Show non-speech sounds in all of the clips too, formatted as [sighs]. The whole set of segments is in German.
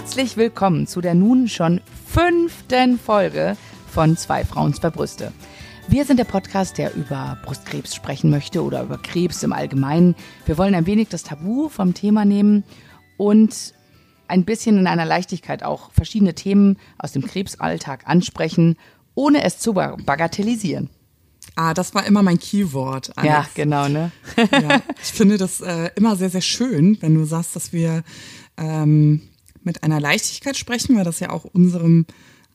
Herzlich willkommen zu der nun schon fünften Folge von Zwei Frauen, zwei Brüste. Wir sind der Podcast, der über Brustkrebs sprechen möchte oder über Krebs im Allgemeinen. Wir wollen ein wenig das Tabu vom Thema nehmen und ein bisschen in einer Leichtigkeit auch verschiedene Themen aus dem Krebsalltag ansprechen, ohne es zu bagatellisieren. Ah, das war immer mein Keyword. Alex. Ja, genau, ne? ja, ich finde das äh, immer sehr, sehr schön, wenn du sagst, dass wir ähm, mit einer Leichtigkeit sprechen, weil das ja auch unserem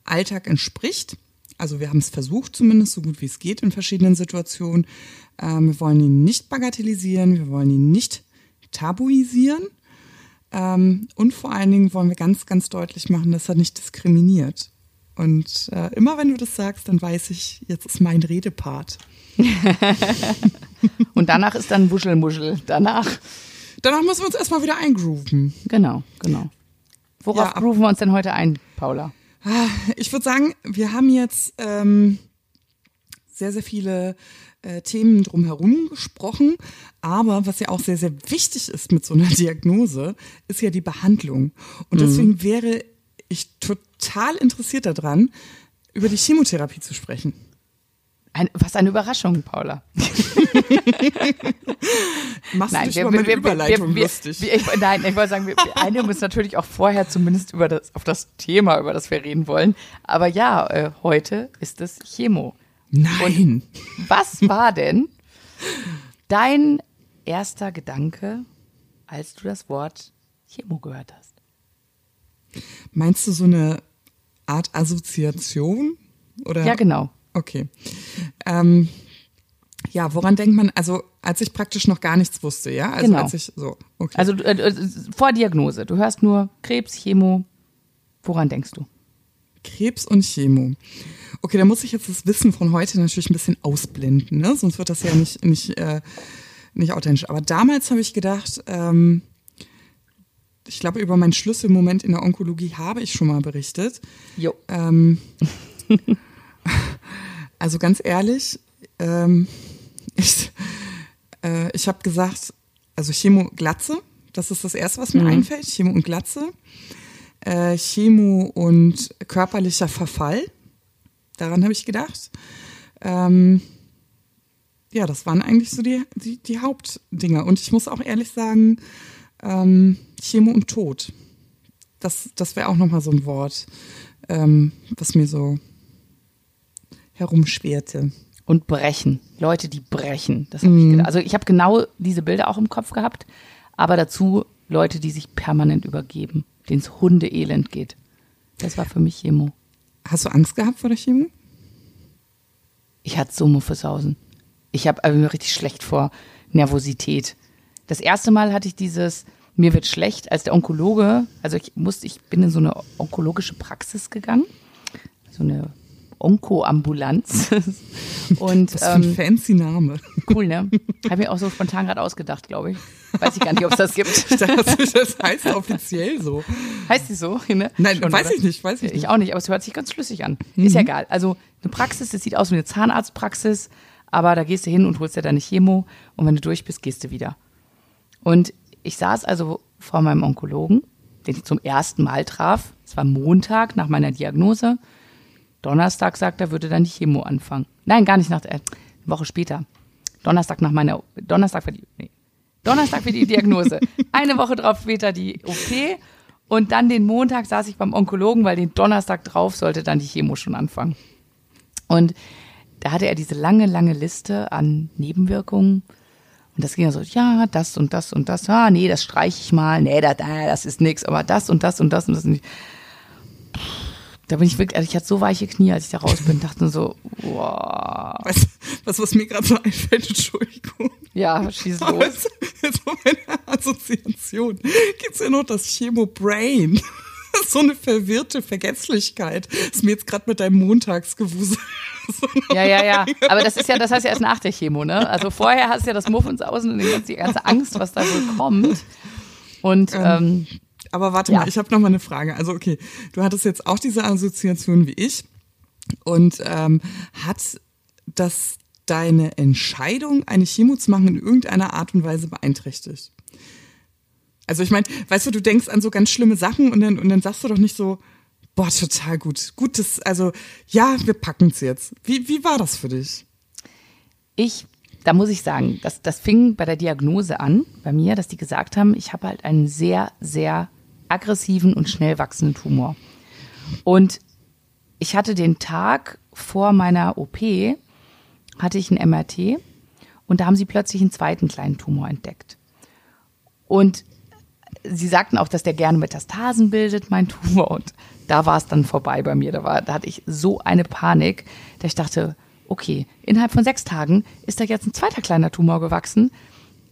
Alltag entspricht. Also wir haben es versucht, zumindest so gut wie es geht in verschiedenen Situationen. Ähm, wir wollen ihn nicht bagatellisieren, wir wollen ihn nicht tabuisieren. Ähm, und vor allen Dingen wollen wir ganz, ganz deutlich machen, dass er nicht diskriminiert. Und äh, immer wenn du das sagst, dann weiß ich, jetzt ist mein Redepart. [laughs] und danach ist dann Wuschelmuschel. Danach. Danach müssen wir uns erstmal wieder eingrooven. Genau, genau. Worauf ja, grooven wir uns denn heute ein, Paula? Ah, ich würde sagen, wir haben jetzt ähm, sehr, sehr viele äh, Themen drumherum gesprochen. Aber was ja auch sehr, sehr wichtig ist mit so einer [laughs] Diagnose, ist ja die Behandlung. Und mhm. deswegen wäre ich total interessiert daran, über die Chemotherapie zu sprechen. Ein, was eine Überraschung, Paula. [laughs] Machst nein, du dich wir, über meine wir, Überleitung wir, lustig? Ich, nein, ich wollte sagen, wir einigen uns natürlich auch vorher zumindest über das, auf das Thema, über das wir reden wollen. Aber ja, äh, heute ist es Chemo. Nein. Und was war denn dein erster Gedanke, als du das Wort Chemo gehört hast? Meinst du so eine Art Assoziation? Oder? Ja, genau. Okay. Ähm, ja, woran denkt man, also als ich praktisch noch gar nichts wusste, ja? Also genau. als ich so, okay. Also äh, äh, vor Diagnose, du hörst nur Krebs, Chemo, woran denkst du? Krebs und Chemo. Okay, da muss ich jetzt das Wissen von heute natürlich ein bisschen ausblenden, ne? Sonst wird das ja nicht, nicht, äh, nicht authentisch. Aber damals habe ich gedacht, ähm, ich glaube, über meinen Schlüsselmoment in der Onkologie habe ich schon mal berichtet. Jo. Ähm, [laughs] also ganz ehrlich, ähm, [laughs] ich, äh, ich habe gesagt, also Chemo Glatze, das ist das Erste, was mir mhm. einfällt, Chemo und Glatze. Äh, Chemo und körperlicher Verfall, daran habe ich gedacht. Ähm, ja, das waren eigentlich so die, die, die Hauptdinger. Und ich muss auch ehrlich sagen, ähm, Chemo und Tod. Das, das wäre auch nochmal so ein Wort, ähm, was mir so herumschwerte. Und brechen. Leute, die brechen. Das hab mm. ich mhm. gedacht. Also ich habe genau diese Bilder auch im Kopf gehabt, aber dazu Leute, die sich permanent übergeben, denen es Hundeelend geht. Das war für mich Chemo. Hast du Angst gehabt vor der Chemo? Ich hatte so Muffesausen. Ich habe mir richtig schlecht vor Nervosität. Das erste Mal hatte ich dieses, mir wird schlecht, als der Onkologe, also ich musste, ich bin in so eine onkologische Praxis gegangen, so eine Onkoambulanz. [laughs] Und, Was für ein ähm, fancy Name. Cool, ne? Habe ich auch so spontan gerade ausgedacht, glaube ich. Weiß ich gar nicht, ob es das gibt. [laughs] Dachte, das heißt offiziell so. Heißt die so? Ne? Nein, Schon, weiß oder? ich nicht, weiß ich nicht. Ich auch nicht, aber es hört sich ganz schlüssig an. Mhm. Ist ja egal. Also eine Praxis, das sieht aus wie eine Zahnarztpraxis, aber da gehst du hin und holst dir deine Chemo und wenn du durch bist, gehst du wieder. Und ich saß also vor meinem Onkologen, den ich zum ersten Mal traf. Es war Montag nach meiner Diagnose. Donnerstag sagt er, würde dann die Chemo anfangen. Nein, gar nicht nach, äh, eine Woche später. Donnerstag nach meiner, Donnerstag für die, nee, Donnerstag für die Diagnose. [laughs] Eine Woche drauf später die OP. Und dann den Montag saß ich beim Onkologen, weil den Donnerstag drauf sollte dann die Chemo schon anfangen. Und da hatte er diese lange, lange Liste an Nebenwirkungen. Und das ging ja so, ja, das und das und das, ah, nee, das streiche ich mal, nee, das, das ist nix, aber das und das und das und das. Und da bin ich wirklich, also ich hatte so weiche Knie, als ich da raus bin, dachte so, wow. Weißt was, was mir gerade so einfällt, Entschuldigung. Ja, schieß los. Jetzt, jetzt meine Assoziation. Gibt's ja noch das Chemo-Brain. [laughs] so eine verwirrte Vergesslichkeit. Ist mir jetzt gerade mit deinem Montagsgewusel. [laughs] ja, ja, ja. Aber das ist ja, das heißt ja erst nach der Chemo, ne? Also vorher hast du ja das Muffensausen und die ganze, die ganze Angst, was da wohl kommt. Und ähm, ähm, aber warte ja. mal, ich habe noch mal eine Frage. Also okay, du hattest jetzt auch diese Assoziation wie ich und ähm, hat das deine Entscheidung, eine Chemo zu machen, in irgendeiner Art und Weise beeinträchtigt? Also ich meine, weißt du, du denkst an so ganz schlimme Sachen und dann, und dann sagst du doch nicht so, boah, total gut. Gut, das, also ja, wir packen es jetzt. Wie, wie war das für dich? Ich, da muss ich sagen, das, das fing bei der Diagnose an, bei mir, dass die gesagt haben, ich habe halt einen sehr, sehr aggressiven und schnell wachsenden Tumor. Und ich hatte den Tag vor meiner OP, hatte ich ein MRT und da haben sie plötzlich einen zweiten kleinen Tumor entdeckt. Und sie sagten auch, dass der gerne Metastasen bildet, mein [laughs] Tumor. Und da war es dann vorbei bei mir. Da, war, da hatte ich so eine Panik, dass ich dachte, okay, innerhalb von sechs Tagen ist da jetzt ein zweiter kleiner Tumor gewachsen.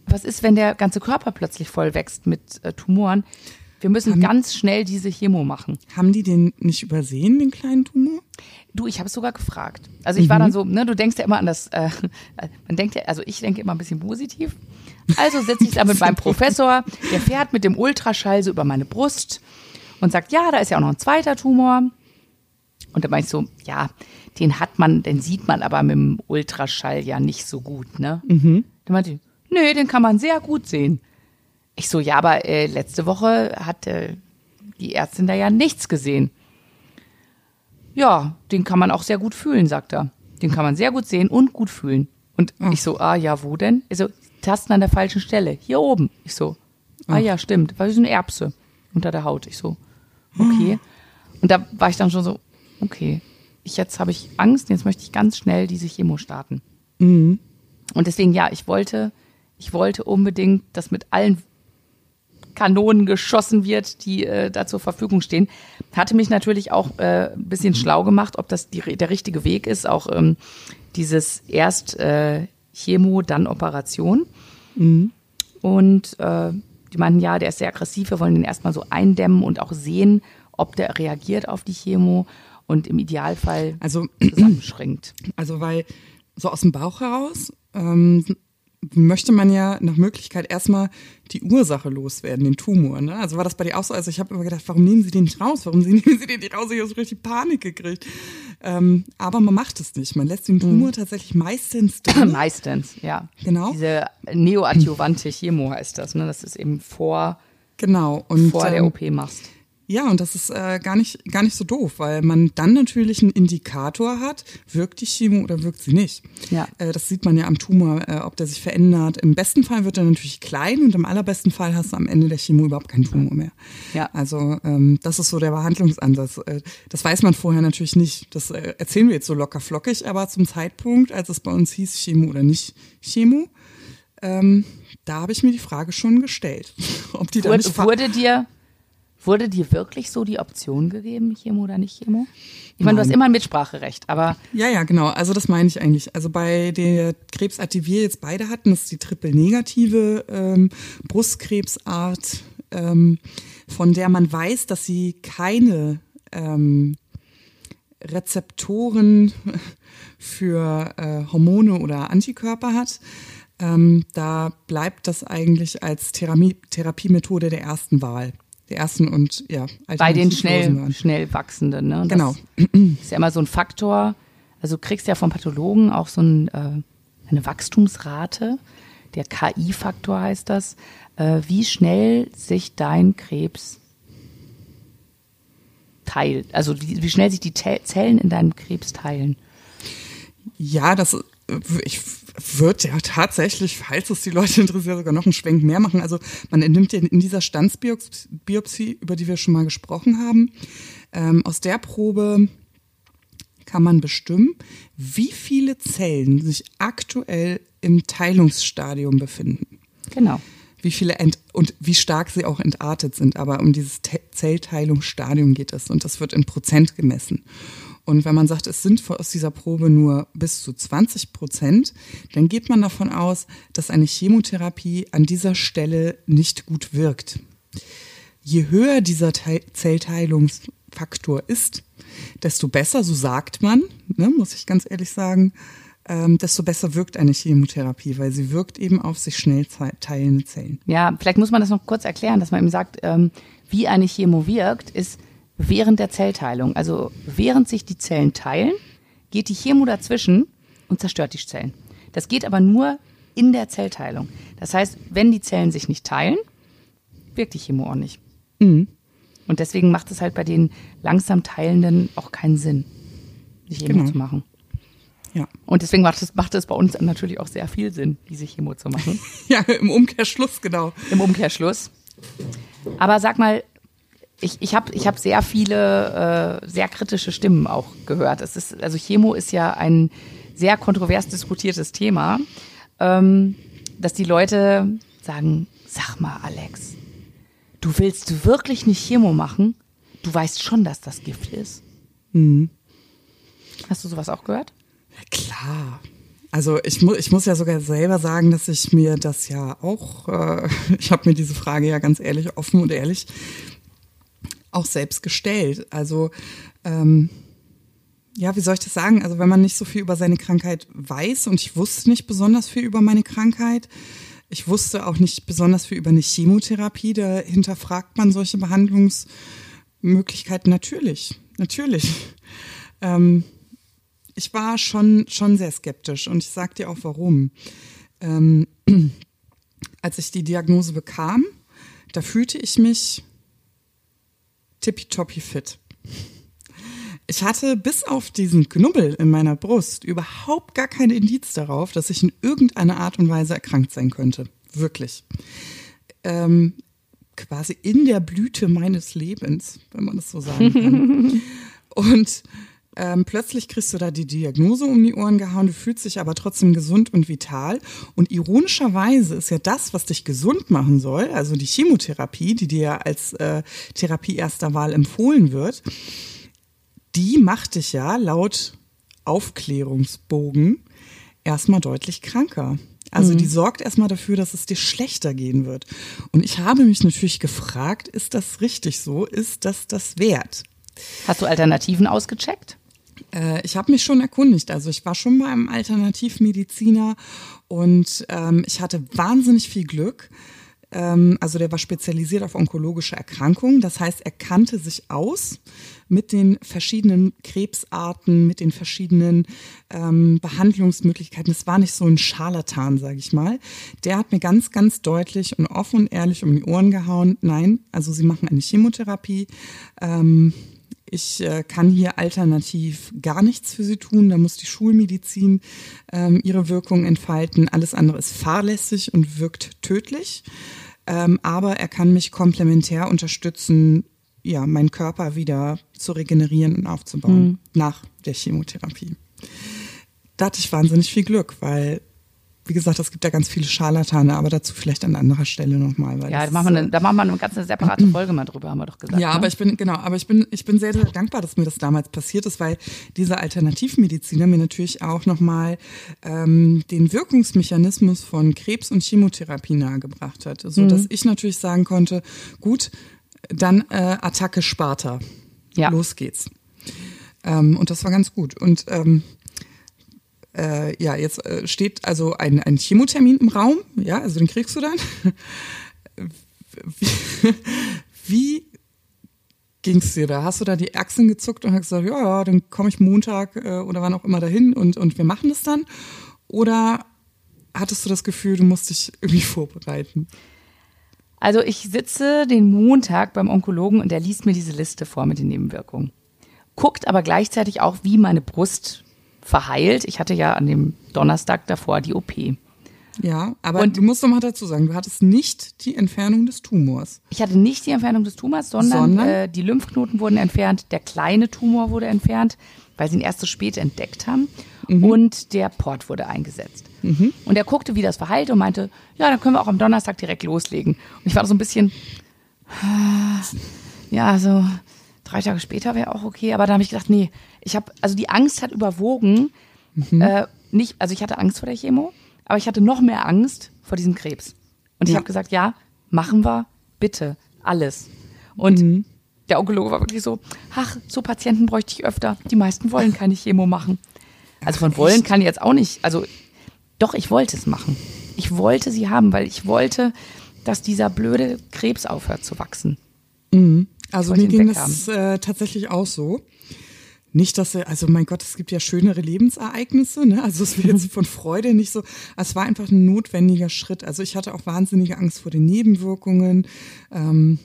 Was ist, wenn der ganze Körper plötzlich voll wächst mit äh, Tumoren? Wir müssen haben, ganz schnell diese Chemo machen. Haben die den nicht übersehen, den kleinen Tumor? Du, ich habe es sogar gefragt. Also ich mhm. war dann so, ne, du denkst ja immer an das, äh, [laughs] man denkt ja, also ich denke immer ein bisschen positiv. Also sitze ich [laughs] da mit meinem Professor, der fährt mit dem Ultraschall so über meine Brust und sagt, ja, da ist ja auch noch ein zweiter Tumor. Und da meine ich so, ja, den hat man, den sieht man aber mit dem Ultraschall ja nicht so gut, ne? Mhm. Da meinte ich, nee, den kann man sehr gut sehen. Ich so, ja, aber äh, letzte Woche hat äh, die Ärztin da ja nichts gesehen. Ja, den kann man auch sehr gut fühlen, sagt er. Den kann man sehr gut sehen und gut fühlen. Und oh. ich so, ah ja, wo denn? Ich so, Tasten an der falschen Stelle. Hier oben. Ich so, ah ja, stimmt. Wie so eine Erbse unter der Haut. Ich so, okay. Und da war ich dann schon so, okay, ich, jetzt habe ich Angst, jetzt möchte ich ganz schnell diese Chemo starten. Mhm. Und deswegen, ja, ich wollte, ich wollte unbedingt das mit allen Kanonen geschossen wird, die äh, da zur Verfügung stehen. Hatte mich natürlich auch äh, ein bisschen schlau gemacht, ob das die, der richtige Weg ist, auch ähm, dieses erst äh, Chemo, dann Operation. Mhm. Und äh, die meinten, ja, der ist sehr aggressiv, wir wollen den erstmal so eindämmen und auch sehen, ob der reagiert auf die Chemo und im Idealfall also, [clears throat] zusammenschränkt. Also weil so aus dem Bauch heraus ähm, möchte man ja nach Möglichkeit erstmal die Ursache loswerden, den Tumor. Ne? Also war das bei dir auch so? Also ich habe immer gedacht, warum nehmen Sie den nicht raus? Warum [laughs] nehmen Sie den nicht raus? Ich habe so richtig Panik gekriegt. Ähm, aber man macht es nicht. Man lässt den Tumor mhm. tatsächlich meistens drin. [laughs] meistens, ja. Genau. Diese neoadjuvante Chemo heißt das. Ne? Das ist eben vor, genau. Und, vor der ähm, OP machst. Ja, und das ist äh, gar, nicht, gar nicht so doof, weil man dann natürlich einen Indikator hat, wirkt die Chemo oder wirkt sie nicht. Ja. Äh, das sieht man ja am Tumor, äh, ob der sich verändert. Im besten Fall wird er natürlich klein und im allerbesten Fall hast du am Ende der Chemo überhaupt keinen Tumor mehr. Ja. Also ähm, das ist so der Behandlungsansatz. Äh, das weiß man vorher natürlich nicht. Das äh, erzählen wir jetzt so locker flockig, aber zum Zeitpunkt, als es bei uns hieß, Chemo oder nicht Chemo, ähm, da habe ich mir die Frage schon gestellt, [laughs] ob die wurde, wurde dir Wurde dir wirklich so die Option gegeben, Chemo oder nicht Chemo? Ich meine, du hast immer ein Mitspracherecht, aber. Ja, ja, genau. Also das meine ich eigentlich. Also bei der Krebsart, die wir jetzt beide hatten, das ist die triple-negative ähm, Brustkrebsart, ähm, von der man weiß, dass sie keine ähm, Rezeptoren [laughs] für äh, Hormone oder Antikörper hat. Ähm, da bleibt das eigentlich als Therapie Therapiemethode der ersten Wahl der ersten und ja. Bei den schnell, schnell wachsenden. Ne? Das genau. Ist ja immer so ein Faktor. Also du kriegst ja vom Pathologen auch so ein, äh, eine Wachstumsrate. Der KI-Faktor heißt das. Äh, wie schnell sich dein Krebs teilt. Also wie, wie schnell sich die Zellen in deinem Krebs teilen. Ja, das ich würde ja tatsächlich, falls es die Leute interessiert, sogar noch einen Schwenk mehr machen. Also man entnimmt ja in dieser Standsbiopsie, über die wir schon mal gesprochen haben, ähm, aus der Probe kann man bestimmen, wie viele Zellen sich aktuell im Teilungsstadium befinden. Genau. Wie viele ent und wie stark sie auch entartet sind. Aber um dieses Zellteilungsstadium geht es und das wird in Prozent gemessen. Und wenn man sagt, es sind aus dieser Probe nur bis zu 20 Prozent, dann geht man davon aus, dass eine Chemotherapie an dieser Stelle nicht gut wirkt. Je höher dieser Zellteilungsfaktor ist, desto besser, so sagt man, ne, muss ich ganz ehrlich sagen, ähm, desto besser wirkt eine Chemotherapie, weil sie wirkt eben auf sich schnell teilende Zellen. Ja, vielleicht muss man das noch kurz erklären, dass man eben sagt, ähm, wie eine Chemo wirkt, ist, während der Zellteilung. Also während sich die Zellen teilen, geht die Chemo dazwischen und zerstört die Zellen. Das geht aber nur in der Zellteilung. Das heißt, wenn die Zellen sich nicht teilen, wirkt die Chemo auch nicht. Mhm. Und deswegen macht es halt bei den langsam Teilenden auch keinen Sinn, die Chemo genau. zu machen. Ja. Und deswegen macht es, macht es bei uns natürlich auch sehr viel Sinn, diese Chemo zu machen. [laughs] ja, im Umkehrschluss, genau. Im Umkehrschluss. Aber sag mal, ich, ich habe ich hab sehr viele äh, sehr kritische Stimmen auch gehört. Es ist, also Chemo ist ja ein sehr kontrovers diskutiertes Thema, ähm, dass die Leute sagen, sag mal, Alex, du willst wirklich nicht Chemo machen? Du weißt schon, dass das Gift ist. Mhm. Hast du sowas auch gehört? Ja, klar. Also ich, mu ich muss ja sogar selber sagen, dass ich mir das ja auch, äh, [laughs] ich habe mir diese Frage ja ganz ehrlich, offen und ehrlich auch selbst gestellt. Also ähm, ja, wie soll ich das sagen? Also wenn man nicht so viel über seine Krankheit weiß und ich wusste nicht besonders viel über meine Krankheit, ich wusste auch nicht besonders viel über eine Chemotherapie, da hinterfragt man solche Behandlungsmöglichkeiten natürlich, natürlich. [laughs] Ähm, ich war schon, schon sehr skeptisch und ich sag dir auch warum. Ähm, [clears throat] als ich die Diagnose bekam, da fühlte ich mich tippitoppi fit. Ich hatte bis auf diesen Knubbel in meiner Brust überhaupt gar kein Indiz darauf, dass ich in irgendeiner Art und Weise erkrankt sein könnte. Wirklich. Ähm, quasi in der Blüte meines Lebens, wenn man das so sagen kann. [laughs] und ähm, plötzlich kriegst du da die Diagnose um die Ohren gehauen, du fühlst dich aber trotzdem gesund und vital. Und ironischerweise ist ja das, was dich gesund machen soll, also die Chemotherapie, die dir als äh, Therapie erster Wahl empfohlen wird, die macht dich ja laut Aufklärungsbogen erstmal deutlich kranker. Also mhm. die sorgt erstmal dafür, dass es dir schlechter gehen wird. Und ich habe mich natürlich gefragt, ist das richtig so? Ist das das wert? Hast du Alternativen ausgecheckt? Äh, ich habe mich schon erkundigt. Also ich war schon bei einem Alternativmediziner und ähm, ich hatte wahnsinnig viel Glück. Ähm, also der war spezialisiert auf onkologische Erkrankungen. Das heißt, er kannte sich aus mit den verschiedenen Krebsarten, mit den verschiedenen ähm, Behandlungsmöglichkeiten. Es war nicht so ein Scharlatan, sage ich mal. Der hat mir ganz, ganz deutlich und offen und ehrlich um die Ohren gehauen. Nein, also sie machen eine Chemotherapie. Ähm, ich äh, kann hier alternativ gar nichts für sie tun. Da muss die Schulmedizin ähm, ihre Wirkung entfalten. Alles andere ist fahrlässig und wirkt tödlich. Ähm, aber er kann mich komplementär unterstützen, ja, meinen Körper wieder zu regenerieren und aufzubauen mhm. nach der Chemotherapie. Da hatte ich wahnsinnig viel Glück, weil wie gesagt, es gibt ja ganz viele Scharlatane, aber dazu vielleicht an anderer Stelle nochmal. Ja, da machen, wir eine, da machen wir eine ganz eine separate [clears throat] Folge mal drüber, haben wir doch gesagt. Ja, ne? aber ich bin, genau, aber ich bin, ich bin sehr, sehr dankbar, dass mir das damals passiert ist, weil dieser Alternativmediziner mir natürlich auch nochmal ähm, den Wirkungsmechanismus von Krebs und Chemotherapie nahegebracht hat. So mhm. dass ich natürlich sagen konnte, gut, dann äh, Attacke Sparta. Ja. Los geht's. Ähm, und das war ganz gut. Und ähm, äh, ja, jetzt äh, steht also ein, ein Chemotermin im Raum, ja, also den kriegst du dann. wie, [laughs] wie ging's dir da? Hast du da die Achseln gezuckt und hast gesagt, ja, ja, dann komme ich Montag äh, oder wann auch immer dahin und, und wir machen das dann? Oder hattest du das Gefühl, du musst dich irgendwie [laughs] vorbereiten? Also ich sitze den Montag beim Onkologen und der liest mir diese Liste vor mit den Nebenwirkungen. Guckt aber gleichzeitig auch, wie meine Brust verheilt. Ich hatte ja an dem Donnerstag davor die OP. Ja, aber und du musst doch mal dazu sagen, du hattest nicht die Entfernung des Tumors. Ich hatte nicht die Entfernung des Tumors, sondern, sondern? Äh, die Lymphknoten wurden entfernt, der kleine Tumor wurde entfernt, weil sie ihn erst so spät entdeckt haben. Mhm. Und der Port wurde eingesetzt. Mhm. Und er guckte, wie das verheilt und meinte, ja, dann können wir auch am Donnerstag direkt loslegen. Und ich war so ein bisschen, [sighs] ja, so drei Tage später wäre auch okay. Aber da habe ich gedacht, nee, ich habe, also die Angst hat überwogen. Mhm. Äh, nicht, also ich hatte Angst vor der Chemo, aber ich hatte noch mehr Angst vor diesem Krebs. Und ich ja. habe gesagt, ja, machen wir, bitte, alles. Und mhm. der Onkologe war wirklich so, ach, so Patienten bräuchte ich öfter. Die meisten wollen keine Chemo machen. Also von wollen kann ich jetzt auch nicht, also doch, ich wollte es machen. Ich wollte sie haben, weil ich wollte, dass dieser blöde Krebs aufhört zu wachsen. Mhm. Also mir ging das äh, tatsächlich auch so. Nicht, dass er, also mein Gott, es gibt ja schönere Lebensereignisse, ne? Also es wird jetzt [laughs] von Freude nicht so. Es war einfach ein notwendiger Schritt. Also ich hatte auch wahnsinnige Angst vor den Nebenwirkungen. Ähm,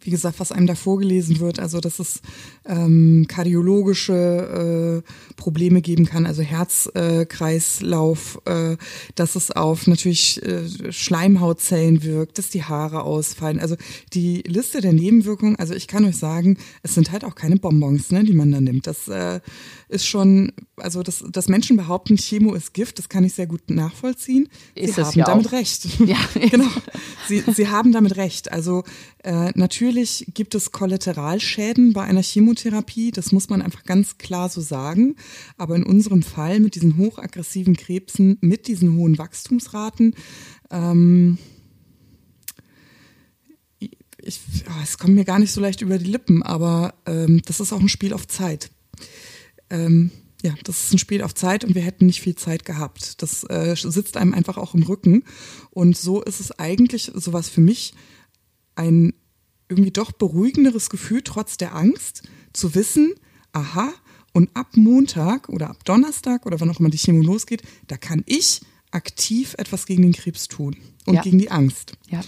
wie gesagt, was einem da vorgelesen wird, also dass es ähm, kardiologische äh, Probleme geben kann, also Herzkreislauf, äh, äh, dass es auf natürlich äh, Schleimhautzellen wirkt, dass die Haare ausfallen. Also die Liste der Nebenwirkungen, also ich kann euch sagen, es sind halt auch keine Bonbons, ne, die man da nimmt. Das äh, ist schon, also dass, dass Menschen behaupten, Chemo ist Gift, das kann ich sehr gut nachvollziehen. Ist sie haben ja damit auch. recht. [laughs] Ja. [laughs] genau. Sie, sie haben damit recht. Also äh, natürlich gibt es Kollateralschäden bei einer Chemotherapie, das muss man einfach ganz klar so sagen. Aber in unserem Fall mit diesen hochaggressiven Krebsen, mit diesen hohen Wachstumsraten, ähm, ich, oh, es kommt mir gar nicht so leicht über die Lippen, aber ähm, das ist auch ein Spiel auf Zeit. Ähm, ja, das ist ein Spiel auf Zeit und wir hätten nicht viel Zeit gehabt. Das äh, sitzt einem einfach auch im Rücken. Und so ist es eigentlich sowas für mich ein irgendwie doch beruhigenderes Gefühl, trotz der Angst, zu wissen, aha, und ab Montag oder ab Donnerstag oder wann auch immer die Chemo losgeht, da kann ich aktiv etwas gegen den Krebs tun und Ja. gegen die Angst. Ja.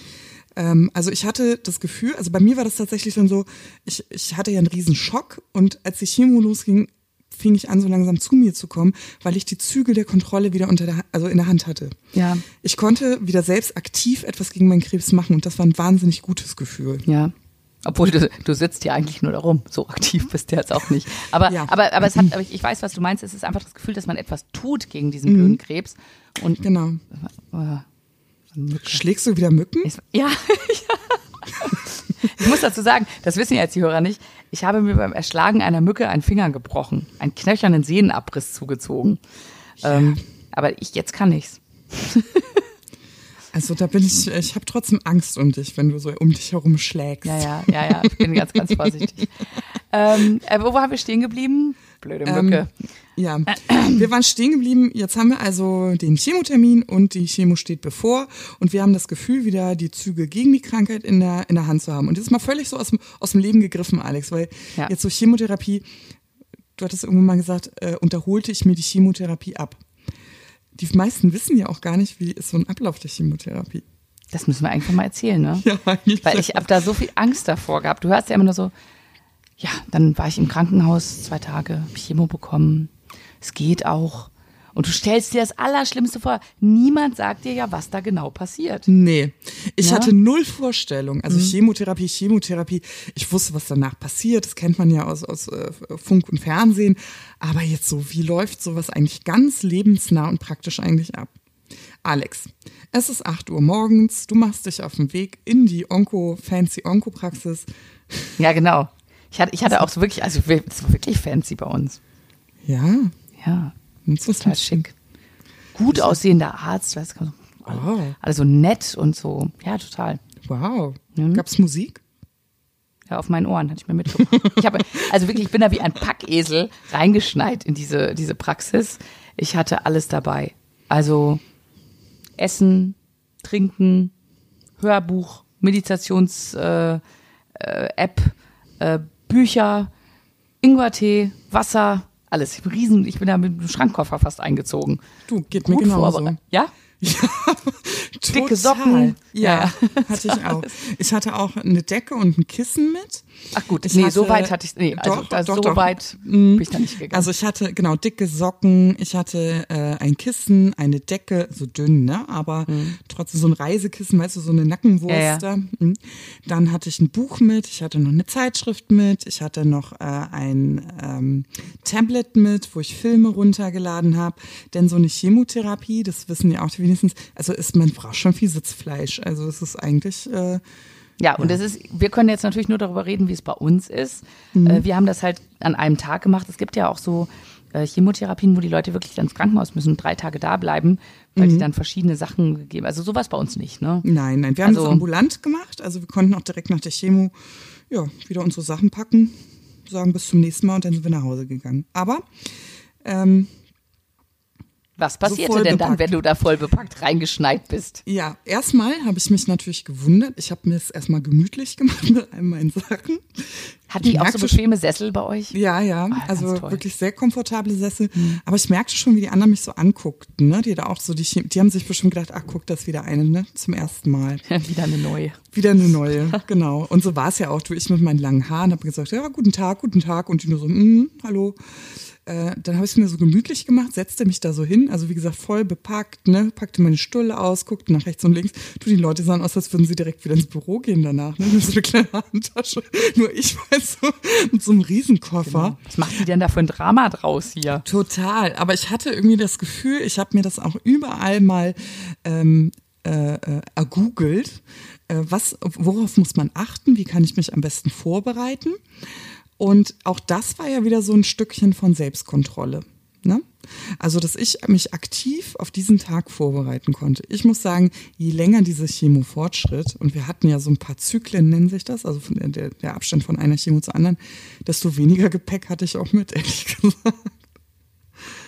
Ähm, also ich hatte das Gefühl, also bei mir war das tatsächlich dann so, ich, ich hatte ja einen riesen Schock und als die Chemo losging, fing ich an, so langsam zu mir zu kommen, weil ich die Zügel der Kontrolle wieder unter der, also in der Hand hatte. Ja. Ich konnte wieder selbst aktiv etwas gegen meinen Krebs machen und das war ein wahnsinnig gutes Gefühl. Ja. Obwohl du, du sitzt ja eigentlich nur darum. So aktiv bist du jetzt auch nicht. Aber, Ja. aber, aber es hat, aber ich, ich weiß, was du meinst. Es ist einfach das Gefühl, dass man etwas tut gegen diesen blöden Krebs. Und Genau. äh, Schlägst du wieder Mücken? ich, ja, [laughs] ja. Ich muss dazu sagen, das wissen ja jetzt die Hörer nicht. Ich habe mir beim Erschlagen einer Mücke einen Finger gebrochen, einen knöchernen Sehnenabriss zugezogen. Ähm, aber ich jetzt kann ich's. [laughs] Also da bin ich, ich habe trotzdem Angst um dich, wenn du so um dich herum schlägst. Ja, ja, ja, ja. Ich bin ganz, ganz vorsichtig. [laughs] ähm, äh, wo waren wir stehen geblieben? Blöde Mücke. Ja, wir waren stehen geblieben. Jetzt haben wir also den Chemotermin und die Chemo steht bevor. Und wir haben das Gefühl, wieder die Züge gegen die Krankheit in der, in der Hand zu haben. Und das ist mal völlig so aus dem, aus dem Leben gegriffen, Alex, weil Ja. jetzt so Chemotherapie, du hattest irgendwann mal gesagt, äh, unterholte ich mir die Chemotherapie ab. Die meisten wissen ja auch gar nicht, wie ist so ein Ablauf der Chemotherapie. Das müssen wir einfach mal erzählen, ne? [laughs] Ja, eigentlich. Weil ich habe da so viel Angst davor gehabt. Du hörst ja immer nur so, ja, dann war ich im Krankenhaus zwei Tage, Chemo bekommen. Es geht auch. Und du stellst dir das Allerschlimmste vor. Niemand sagt dir ja, was da genau passiert. Nee, ich Ja? hatte null Vorstellung. Also Chemotherapie, Chemotherapie. Ich wusste, was danach passiert. Das kennt man ja aus, aus äh, Funk und Fernsehen. Aber jetzt so, wie läuft sowas eigentlich ganz lebensnah und praktisch eigentlich ab? Alex, es ist 8 Uhr morgens. Du machst dich auf den Weg in die Onko, fancy Onko-Praxis. Ja, genau. Ich hatte, ich hatte auch so wirklich, also es war wirklich fancy bei uns. Ja, Ja, das total nicht. schick. Gut aussehender Arzt, weißt du, Oh, alles so nett und so. Ja, total. wow. Mhm. Gab's Musik? Ja, auf meinen Ohren hatte ich mir mitgebracht. Ich habe, also wirklich, ich bin da wie ein Packesel reingeschneit in diese, diese Praxis. Ich hatte alles dabei. Also Essen, Trinken, Hörbuch, Meditations-App, äh, App, äh, Bücher, Ingwertee, Wasser, alles. Ich bin, riesen, ich bin da mit einem Schrankkoffer fast eingezogen. Du, geht mir Gut genauso. vorbereitet. Ja? [laughs] Total. Dicke Socken. Ja, Ja, [laughs] hatte ich auch. Ich hatte auch eine Decke und ein Kissen mit. Ach gut, Ich nee, hatte- so weit hatte ich, nee, also Doch, da, doch, so doch. weit bin ich da nicht gegangen. Also ich hatte genau dicke Socken, ich hatte äh, ein Kissen, eine Decke, so dünn, ne, aber trotzdem so ein Reisekissen, weißt du, so eine Nackenwurst Mhm. Ja, ja. da. Mhm. Dann hatte ich ein Buch mit, ich hatte noch eine Zeitschrift mit, ich hatte noch äh, ein ähm, Tablet mit, wo ich Filme runtergeladen habe. Denn so eine Chemotherapie, das wissen ja auch die wenigstens, also ist man braucht schon viel Sitzfleisch. Also es ist eigentlich äh, Ja, und es ist, wir können jetzt natürlich nur darüber reden, wie es bei uns ist. Mhm. Äh, wir haben das halt an einem Tag gemacht. Es gibt ja auch so äh, Chemotherapien, wo die Leute wirklich ins Krankenhaus müssen und drei Tage da bleiben, weil Mhm. die dann verschiedene Sachen gegeben. Also sowas bei uns nicht, ne? Nein, nein, wir haben Also- das ambulant gemacht. Also wir konnten auch direkt nach der Chemo ja, wieder unsere Sachen packen, sagen bis zum nächsten Mal und dann sind wir nach Hause gegangen. Aber ähm, Was passierte voll denn dann, wenn du da voll bepackt reingeschneit bist? Ja, erstmal habe ich mich natürlich gewundert. Ich habe mir es erstmal gemütlich gemacht [laughs] mit all meinen Sachen. Hatten Ich die auch so bequeme Sessel bei euch? Ja, ja, ganz also wirklich sehr komfortable Sessel. Aber ich merkte schon, wie die anderen mich so anguckten, ne? Die da auch so, die, die haben sich bestimmt gedacht, ach, guck, das wieder eine, ne? Zum ersten Mal. [laughs] Wieder eine neue. Wieder eine neue, genau. Und so war es ja auch. Du, ich mit meinen langen Haaren habe gesagt, ja, guten Tag, guten Tag. Und die nur so, mm, hallo. Äh, dann habe ich es mir so gemütlich gemacht, setzte mich da so hin, also wie gesagt, voll bepackt, ne, packte meine Stulle aus, guckte nach rechts und links. Du, die Leute sahen aus, als würden sie direkt wieder ins Büro gehen danach, ne, mit so eine kleine Handtasche. Nur ich war so mit so einem Riesenkoffer. Was macht die denn da für ein Drama draus hier? Total. Aber ich hatte irgendwie das Gefühl, ich habe mir das auch überall mal ähm, äh, äh, ergoogelt. Äh, was, worauf muss man achten? Wie kann ich mich am besten vorbereiten? Und auch das war ja wieder so ein Stückchen von Selbstkontrolle. Ne? Also, dass ich mich aktiv auf diesen Tag vorbereiten konnte. Ich muss sagen, je länger diese Chemo fortschritt, und wir hatten ja so ein paar Zyklen, nennen sich das, also der, der, Abstand von einer Chemo zur anderen, desto weniger Gepäck hatte ich auch mit, [laughs] ehrlich gesagt.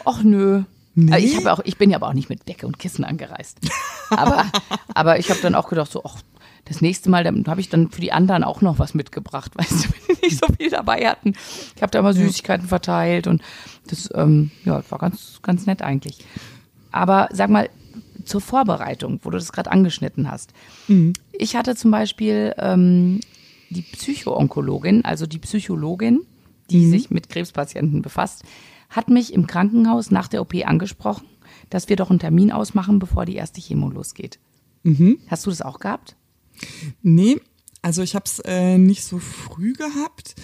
Och nö. Nee? Ich, auch, ich bin ja aber auch nicht mit Decke und Kissen angereist. Aber, aber ich habe dann auch gedacht, so, ach, das nächste Mal, dann habe ich dann für die anderen auch noch was mitgebracht, [laughs] weißt du, wenn die nicht so viel dabei hatten. Ich habe da mal Süßigkeiten verteilt und das ähm, ja, war ganz, ganz nett eigentlich. Aber sag mal, zur Vorbereitung, wo du das gerade angeschnitten hast. Ich hatte zum Beispiel ähm, die Psychoonkologin, also die Psychologin, die sich mit Krebspatienten befasst, hat mich im Krankenhaus nach der OP angesprochen, dass wir doch einen Termin ausmachen, bevor die erste Chemo losgeht. Hast du das auch gehabt? Nee, also ich habe es äh, nicht so früh gehabt.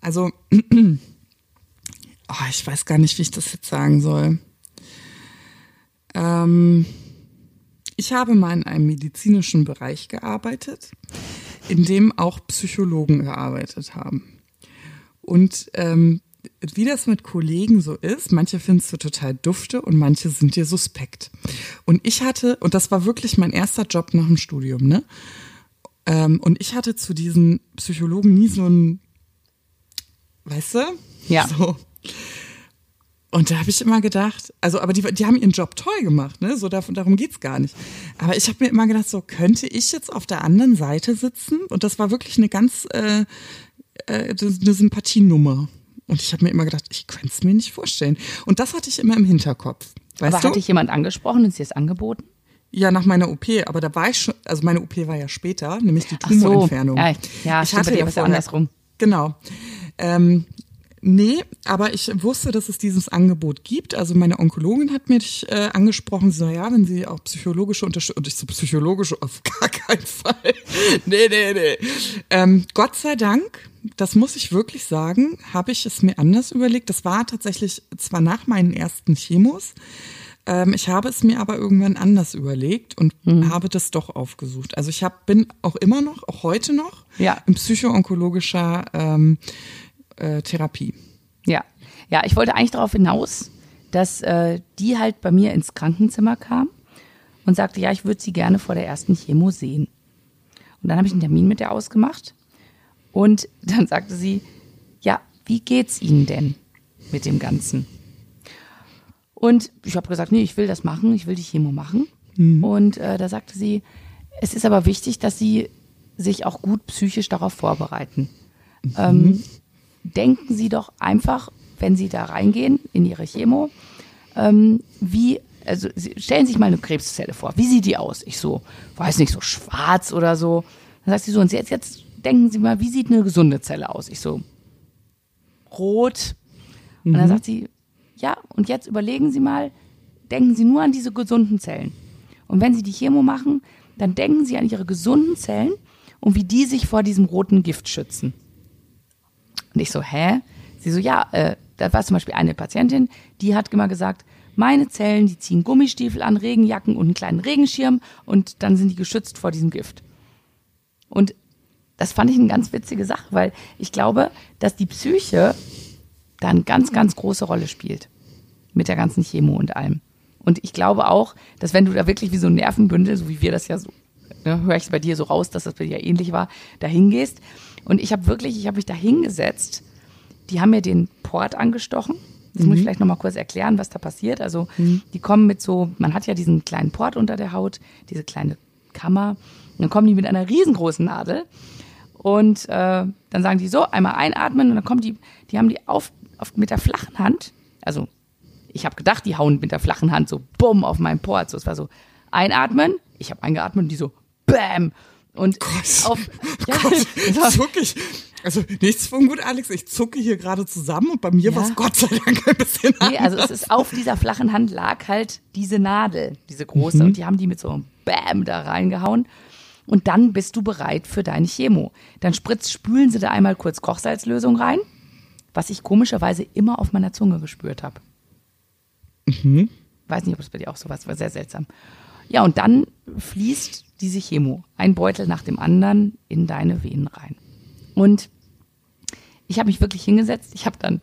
Also, oh, [clears throat] ich weiß gar nicht, wie ich das jetzt sagen soll. Ähm, ich habe mal in einem medizinischen Bereich gearbeitet, in dem auch Psychologen gearbeitet haben. Und ähm, wie das mit Kollegen so ist, manche findest du total dufte und manche sind dir suspekt. Und ich hatte, und das war wirklich mein erster Job nach dem Studium, ne? Ähm, und ich hatte zu diesen Psychologen nie so ein, weißt du? Ja. So. Und da habe ich immer gedacht, also, aber die, die haben ihren Job toll gemacht, ne? So davon, darum geht's gar nicht. Aber ich habe mir immer gedacht, so könnte ich jetzt auf der anderen Seite sitzen? Und das war wirklich eine ganz äh, äh, eine Sympathienummer. Und ich habe mir immer gedacht, ich könnte es mir nicht vorstellen. Und das hatte ich immer im Hinterkopf. Weißt aber du? hat dich jemand angesprochen und sie es angeboten? Ja, nach meiner OP, aber da war ich schon, also meine OP war ja später, nämlich die Ach so. Tumorentfernung. Ja, ja, ich stimmt, es ja vorher- andersrum. Genau. Ähm, nee, aber ich wusste, dass es dieses Angebot gibt. Also meine Onkologin hat mich äh, angesprochen, sie so, ja, wenn sie auch psychologische Unterstützung, und ich so, psychologische auf gar keinen Fall. [laughs] nee, nee, nee. Ähm, Gott sei Dank, das muss ich wirklich sagen, habe ich es mir anders überlegt. Das war tatsächlich zwar nach meinen ersten Chemos, ähm, ich habe es mir aber irgendwann anders überlegt und Mhm. habe das doch aufgesucht. Also ich hab, bin auch immer noch, auch heute noch, Ja. in psychoonkologischer ähm, äh, Therapie. Ja, ja, ich wollte eigentlich darauf hinaus, dass äh, die halt bei mir ins Krankenzimmer kam und sagte, ja, ich würde sie gerne vor der ersten Chemo sehen. Und dann habe ich einen Termin mit der ausgemacht und dann sagte sie, ja, wie geht's Ihnen denn mit dem Ganzen? Und ich habe gesagt, nee, ich will das machen, ich will die Chemo machen. Und äh, da sagte sie, es ist aber wichtig, dass Sie sich auch gut psychisch darauf vorbereiten. Ähm, denken Sie doch einfach, wenn Sie da reingehen in Ihre Chemo, ähm, wie, also Sie, stellen Sie sich mal eine Krebszelle vor. Wie sieht die aus? Ich so, weiß nicht, so schwarz oder so. Dann sagt sie so, und jetzt, jetzt denken Sie mal, wie sieht eine gesunde Zelle aus? Ich so, rot. Und dann sagt sie, ja, und jetzt überlegen Sie mal, denken Sie nur an diese gesunden Zellen. Und wenn Sie die Chemo machen, dann denken Sie an Ihre gesunden Zellen und wie die sich vor diesem roten Gift schützen. Und ich so, hä? Sie so, ja, äh, da war zum Beispiel eine Patientin, die hat immer gesagt, meine Zellen, die ziehen Gummistiefel an, Regenjacken und einen kleinen Regenschirm und dann sind die geschützt vor diesem Gift. Und das fand ich eine ganz witzige Sache, weil ich glaube, dass die Psyche da eine ganz, ganz große Rolle spielt. Mit der ganzen Chemo und allem. Und ich glaube auch, dass wenn du da wirklich wie so ein Nervenbündel, so wie wir das ja so, ne, höre ich bei dir so raus, dass das bei dir ähnlich war, da hingehst. Und ich habe wirklich, ich habe mich da hingesetzt. Die haben mir den Port angestochen Das muss ich vielleicht nochmal kurz erklären, was da passiert. Also die kommen mit so, man hat ja diesen kleinen Port unter der Haut, diese kleine Kammer. Und dann kommen die mit einer riesengroßen Nadel. Und äh, dann sagen die so, einmal einatmen und dann kommen die, die haben die auf, auf mit der flachen Hand, also ich habe gedacht, die hauen mit der flachen Hand so bumm auf meinen Port. So, es war so einatmen, ich habe eingeatmet und die so bam. Und Gott. auf [laughs] ja, Gott, [laughs] war- zuck ich. Also nichts von gut, Alex. Ich zucke hier gerade zusammen und bei mir Ja. war es Gott sei Dank ein bisschen Nee, also es ist auf dieser flachen Hand lag halt diese Nadel, diese große, Mhm. und die haben die mit so einem Bam da reingehauen. Und dann bist du bereit für deine Chemo. Dann spritz, spülen sie da einmal kurz Kochsalzlösung rein, was ich komischerweise immer auf meiner Zunge gespürt habe. Mhm. Weiß nicht, ob es bei dir auch so war, es war sehr seltsam. Ja, und dann fließt diese Chemo, ein Beutel nach dem anderen, in deine Venen rein. Und ich habe mich wirklich hingesetzt. Ich habe dann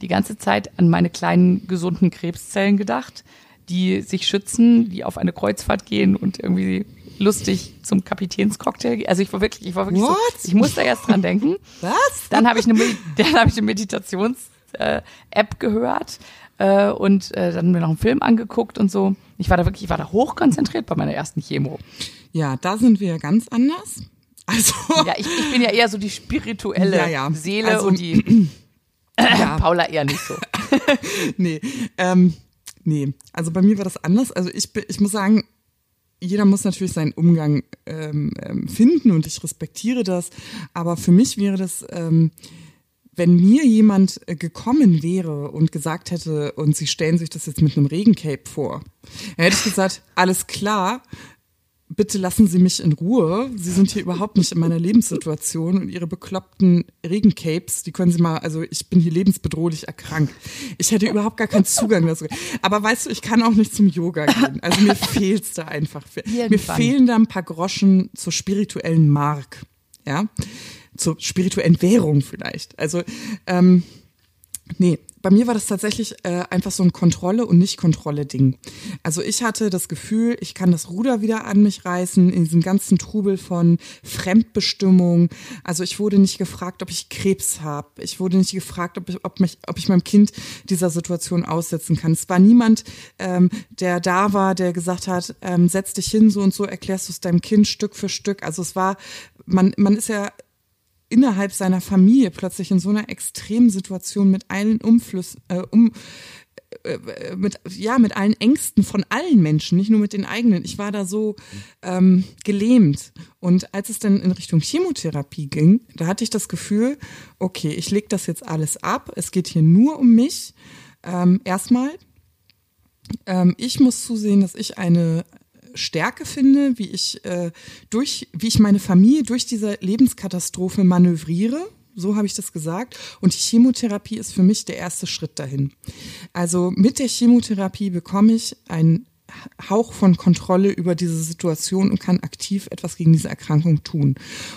die ganze Zeit an meine kleinen gesunden Krebszellen gedacht, die sich schützen, die auf eine Kreuzfahrt gehen und irgendwie lustig zum Kapitänscocktail. Also ich war wirklich, ich war wirklich What? so, ich musste erst dran denken. [laughs] Was? Dann habe ich eine, [laughs] dann habe ich eine Meditations-App gehört äh, und äh, dann mir noch einen Film angeguckt und so. Ich war da wirklich, ich war da hochkonzentriert bei meiner ersten Chemo. Ja, da sind wir ja ganz anders. Also, [laughs] Ja, ich, ich bin ja eher so die spirituelle Ja, ja. Seele Also- und die [clears throat] ja. Paula eher nicht so. nee, ähm, nee. Also bei mir war das anders. Also ich, bin- ich muss sagen, jeder muss natürlich seinen Umgang ähm, ähm, finden und ich respektiere das. Aber für mich wäre das, ähm, wenn mir jemand äh, gekommen wäre und gesagt hätte, und sie stellen sich das jetzt mit einem Regencape vor, dann hätte ich gesagt, alles klar, bitte lassen Sie mich in Ruhe. Sie sind hier überhaupt nicht in meiner Lebenssituation und Ihre bekloppten Regencapes, die können Sie mal, also ich bin hier lebensbedrohlich erkrankt. Ich hätte überhaupt gar keinen Zugang dazu. Aber weißt du, ich kann auch nicht zum Yoga gehen. Also mir [laughs] fehlt's da einfach. Mir Irgendwann. fehlen da ein paar Groschen zur spirituellen Mark. Ja, zur spirituellen Währung vielleicht. Also, ähm, Nee, bei mir war das tatsächlich äh, einfach so ein Kontrolle- und Nicht-Kontrolle-Ding. Also ich hatte das Gefühl, ich kann das Ruder wieder an mich reißen in diesem ganzen Trubel von Fremdbestimmung. Also ich wurde nicht gefragt, ob ich Krebs habe. Ich wurde nicht gefragt, ob ich, ob, mich, ob ich meinem Kind dieser Situation aussetzen kann. Es war niemand, ähm, der da war, der gesagt hat, ähm, setz dich hin, so und so erklärst du es deinem Kind Stück für Stück. Also es war, man, man ist ja innerhalb seiner Familie plötzlich in so einer extremen Situation mit allen Umflüssen, äh, um, äh, äh, mit, ja, mit allen Ängsten von allen Menschen, nicht nur mit den eigenen. Ich war da so ähm, gelähmt. Und als es dann in Richtung Chemotherapie ging, da hatte ich das Gefühl, okay, ich lege das jetzt alles ab. Es geht hier nur um mich. Ähm, erstmal, ähm, ich muss zusehen, dass ich eine Stärke finde, wie ich äh, durch, wie ich meine Familie durch diese Lebenskatastrophe manövriere. So habe ich das gesagt. Und die Chemotherapie ist für mich der erste Schritt dahin. Also mit der Chemotherapie bekomme ich einen Hauch von Kontrolle über diese Situation und kann aktiv etwas gegen diese Erkrankung tun.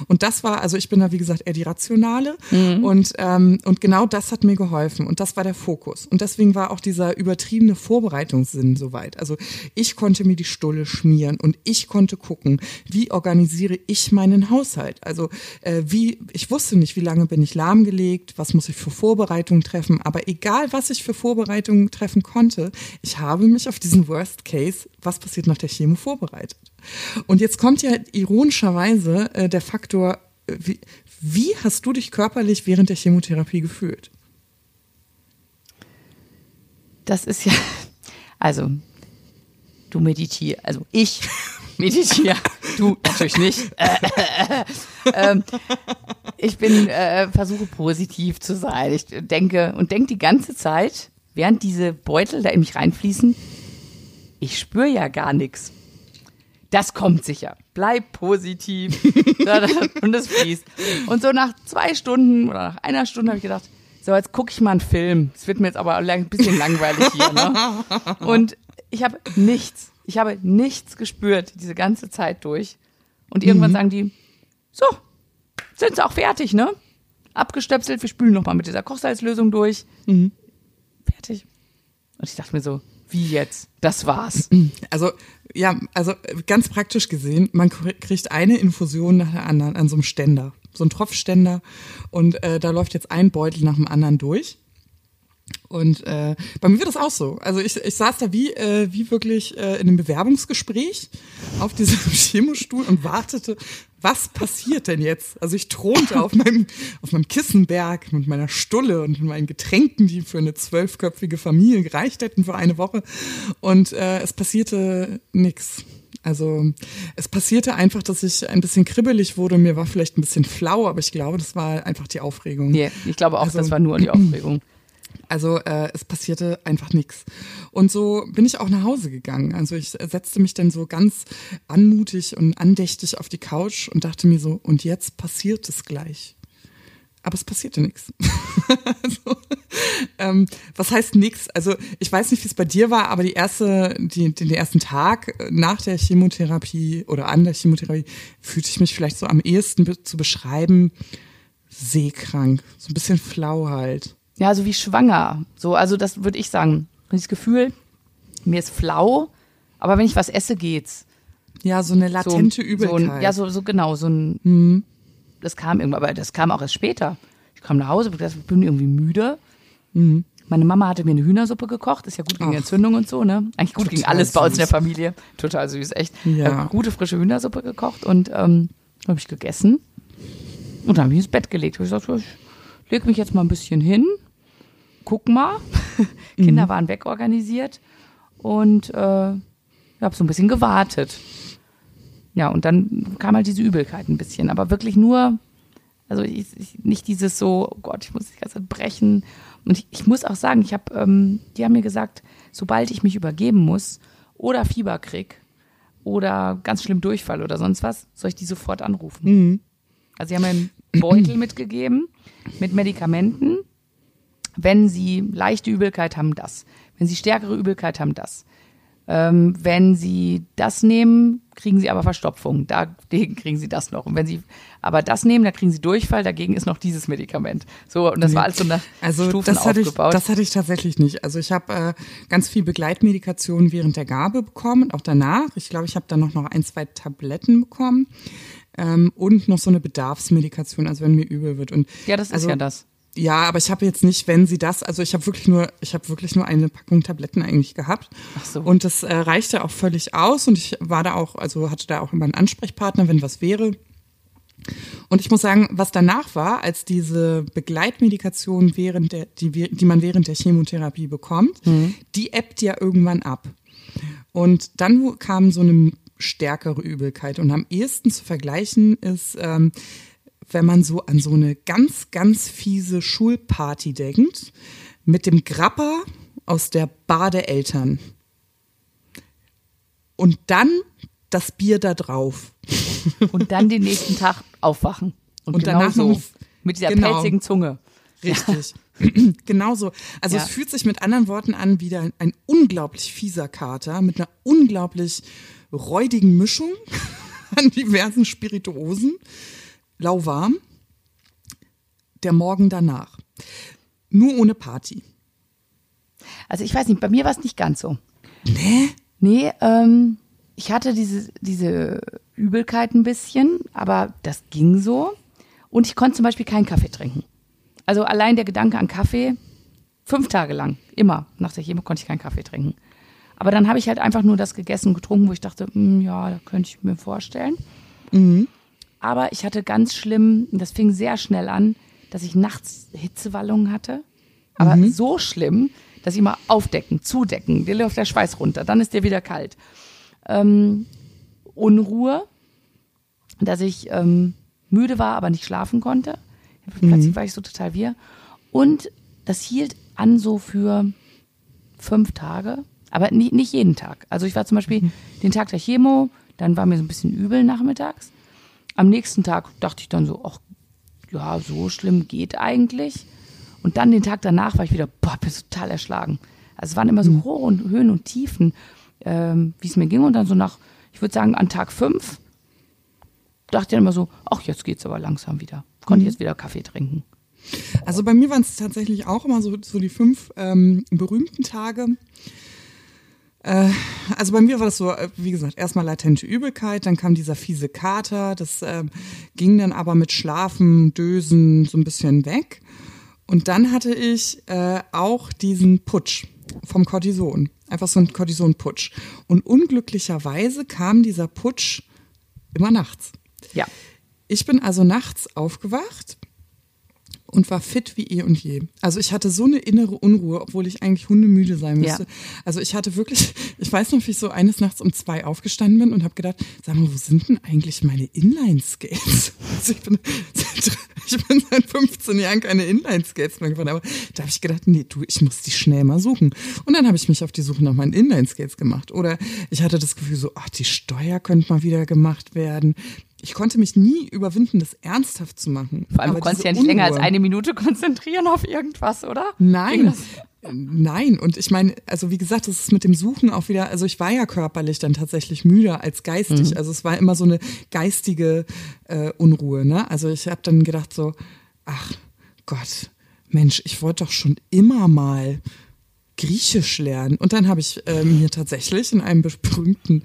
Und das war, also ich bin da wie gesagt eher die Rationale und, ähm, und genau das hat mir geholfen und das war der Fokus. Und deswegen war auch dieser übertriebene Vorbereitungssinn soweit. Also ich konnte mir die Stulle schmieren und ich konnte gucken, wie organisiere ich meinen Haushalt. Also äh, wie, ich wusste nicht, wie lange bin ich lahmgelegt, was muss ich für Vorbereitungen treffen, aber egal was ich für Vorbereitungen treffen konnte, ich habe mich auf diesen Worst Case, was passiert nach der Chemo, vorbereitet. Und jetzt kommt ja ironischerweise äh, der Faktor, äh, wie, wie hast du dich körperlich während der Chemotherapie gefühlt? Das ist ja, also du meditierst, also ich [laughs] meditiere, du natürlich nicht. [laughs] ähm, ich bin, äh, versuche positiv zu sein. Ich denke und denke die ganze Zeit, während diese Beutel da in mich reinfließen, ich spüre ja gar nichts. Das kommt sicher. Bleib positiv. [laughs] und es fließt. Und so nach zwei Stunden oder nach einer Stunde habe ich gedacht, so, jetzt gucke ich mal einen Film. Es wird mir jetzt aber ein bisschen langweilig hier. Ne? [laughs] Und ich habe nichts. Ich habe nichts gespürt diese ganze Zeit durch. Und irgendwann sagen die, so, sind sie auch fertig, ne? Abgestöpselt, wir spülen nochmal mit dieser Kochsalzlösung durch. Fertig. Und ich dachte mir so, wie jetzt? Das war's. [clears throat] Also, ja, also ganz praktisch gesehen, man kriegt eine Infusion nach der anderen an so einem Ständer, so ein Tropfständer und äh, da läuft jetzt ein Beutel nach dem anderen durch. Und äh, bei mir wird das auch so. Also ich, ich saß da wie, äh, wie wirklich äh, in einem Bewerbungsgespräch auf diesem [laughs] Chemostuhl und wartete, was passiert denn jetzt? Also ich thronte auf meinem, auf meinem Kissenberg mit meiner Stulle und meinen Getränken, die für eine zwölfköpfige Familie gereicht hätten für eine Woche. Und äh, es passierte nichts. Also es passierte einfach, dass ich ein bisschen kribbelig wurde. Mir war vielleicht ein bisschen flau, aber ich glaube, das war einfach die Aufregung. Nee, ich glaube auch, also, das war nur die Aufregung. Also äh, es passierte einfach nichts. Und so bin ich auch nach Hause gegangen. Also ich setzte mich dann so ganz anmutig und andächtig auf die Couch und dachte mir so, und jetzt passiert es gleich. Aber es passierte nichts. [laughs] also, ähm, was heißt nichts? Also ich weiß nicht, wie es bei dir war, aber die erste, die, den ersten Tag nach der Chemotherapie oder an der Chemotherapie fühlte ich mich vielleicht so am ehesten be zu beschreiben, seekrank, so ein bisschen flau halt. Ja, so wie schwanger. So, also das würde ich sagen. Das Gefühl, mir ist flau, aber wenn ich was esse, geht's. Ja, so eine latente so, Übelkeit. So ein, ja, so, so genau, so ein. Mhm. Das kam irgendwann, aber das kam auch erst später. Ich kam nach Hause, ich bin irgendwie müde. Mhm. Meine Mama hatte mir eine Hühnersuppe gekocht, ist ja gut gegen Ach. Entzündung und so, ne? Eigentlich gut gegen alles süß. bei uns in der Familie. Total süß, echt. Ja. Gute frische Hühnersuppe gekocht und ähm, habe ich gegessen. Und dann habe ich ins Bett gelegt. Ich gesagt, ich leg mich jetzt mal ein bisschen hin guck mal. [laughs] Kinder mhm. waren wegorganisiert und äh, ich habe so ein bisschen gewartet. Ja, und dann kam halt diese Übelkeit ein bisschen, aber wirklich nur, also ich, ich, nicht dieses so, oh Gott, ich muss die ganze Zeit brechen. Und ich, ich muss auch sagen, ich habe, ähm, die haben mir gesagt, sobald ich mich übergeben muss oder Fieber krieg oder ganz schlimm Durchfall oder sonst was, soll ich die sofort anrufen. Mhm. Also sie haben mir einen Beutel mitgegeben mit Medikamenten wenn Sie leichte Übelkeit haben, das. Wenn Sie stärkere Übelkeit haben, das. Ähm, wenn Sie das nehmen, kriegen Sie aber Verstopfung. [laughs] Dagegen kriegen Sie das noch. Und wenn Sie aber das nehmen, dann kriegen Sie Durchfall. Dagegen ist noch dieses Medikament. So und das nee. war alles so nach also Stufen das hatte aufgebaut. Ich, das hatte ich tatsächlich nicht. Also ich habe äh, ganz viel Begleitmedikation während der Gabe bekommen und auch danach. Ich glaube, ich habe dann noch noch ein, zwei Tabletten bekommen ähm, und noch so eine Bedarfsmedikation, also wenn mir übel wird. Und ja, das ist also, ja das. Ja, aber ich habe jetzt nicht, wenn sie das, also ich habe wirklich nur, ich habe wirklich nur eine Packung Tabletten eigentlich gehabt. Ach so. Und das äh, reichte auch völlig aus und ich war da auch, also hatte da auch immer einen Ansprechpartner, wenn was wäre. Und ich muss sagen, was danach war, als diese Begleitmedikation während der, die, die man während der Chemotherapie bekommt, mhm. die ebbt ja irgendwann ab. Und dann kam so eine stärkere Übelkeit. Und am ehesten zu vergleichen ist ähm, wenn man so an so eine ganz, ganz fiese Schulparty denkt, mit dem Grapper aus der Bar der Eltern. Und dann das Bier da drauf. Und dann den nächsten Tag aufwachen. Und, und genau danach so. Mit dieser genau, pelzigen Zunge. Richtig. Ja. [clears throat] genau so. Also ja. es fühlt sich mit anderen Worten an wie ein, ein unglaublich fieser Kater mit einer unglaublich räudigen Mischung [laughs] an diversen Spirituosen lauwarm. Der Morgen danach. Nur ohne Party. Also ich weiß nicht, bei mir war es nicht ganz so. Nee? Nee, ähm, ich hatte diese, diese Übelkeit ein bisschen, aber das ging so. Und ich konnte zum Beispiel keinen Kaffee trinken. Also allein der Gedanke an Kaffee, fünf Tage lang, immer nach der Chemo konnte ich keinen Kaffee trinken. Aber dann habe ich halt einfach nur das gegessen und getrunken, wo ich dachte, hm, ja, da könnte ich mir vorstellen. Mhm. Aber ich hatte ganz schlimm, das fing sehr schnell an, dass ich nachts Hitzewallungen hatte. Aber mhm. so schlimm, dass ich immer aufdecken, zudecken, dir läuft der Schweiß runter, dann ist dir wieder kalt. Ähm, Unruhe, dass ich ähm, müde war, aber nicht schlafen konnte. Mhm. Plötzlich war ich so total wir. Und das hielt an so für fünf Tage, aber nicht, nicht jeden Tag. Also ich war zum Beispiel mhm. den Tag der Chemo, dann war mir so ein bisschen übel nachmittags. Am nächsten Tag dachte ich dann so, ach, ja, so schlimm geht eigentlich. Und dann den Tag danach war ich wieder, boah, bin total erschlagen. Also es waren immer so mhm. hohe und Höhen und Tiefen, ähm, wie es mir ging. Und dann so nach, ich würde sagen, an Tag fünf dachte ich dann immer so, ach, jetzt geht's aber langsam wieder. Konnte mhm. jetzt wieder Kaffee trinken. Also bei mir waren es tatsächlich auch immer so, so die fünf ähm, berühmten Tage. Äh, also bei mir war das so, äh, wie gesagt, erstmal latente Übelkeit, dann kam dieser fiese Kater, das äh, ging dann aber mit Schlafen, Dösen so ein bisschen weg. Und dann hatte ich äh, auch diesen Putsch vom Cortison. Einfach so ein Cortison-Putsch. Und unglücklicherweise kam dieser Putsch immer nachts. Ja. Ich bin also nachts aufgewacht und war fit wie eh und je. Also ich hatte so eine innere Unruhe, obwohl ich eigentlich hundemüde sein müsste. Ja. Also ich hatte wirklich, [laughs] ich weiß noch, wie ich so eines Nachts um zwei aufgestanden bin und habe gedacht, sag mal, wo sind denn eigentlich meine Inline-Skates? [laughs] Also ich bin, seit, [laughs] ich bin seit 15 Jahren keine Inline-Skates mehr gefahren, aber da habe ich gedacht, nee, du, ich muss die schnell mal suchen. Und dann habe ich mich auf die Suche nach meinen Inline-Skates gemacht. Oder ich hatte das Gefühl so, ach, die Steuer könnte mal wieder gemacht werden. Ich konnte mich nie überwinden, das ernsthaft zu machen. Vor allem, Aber du konntest ja nicht länger als Unruhe- eine Minute konzentrieren auf irgendwas, oder? Nein, das? nein. Und ich meine, also wie gesagt, das ist mit dem Suchen auch wieder, also ich war ja körperlich dann tatsächlich müder als geistig. Mhm. Also es war immer so eine geistige äh, Unruhe. Ne? Also ich habe dann gedacht so, ach Gott, Mensch, ich wollte doch schon immer mal Griechisch lernen. Und dann habe ich äh, mir tatsächlich in einem berühmten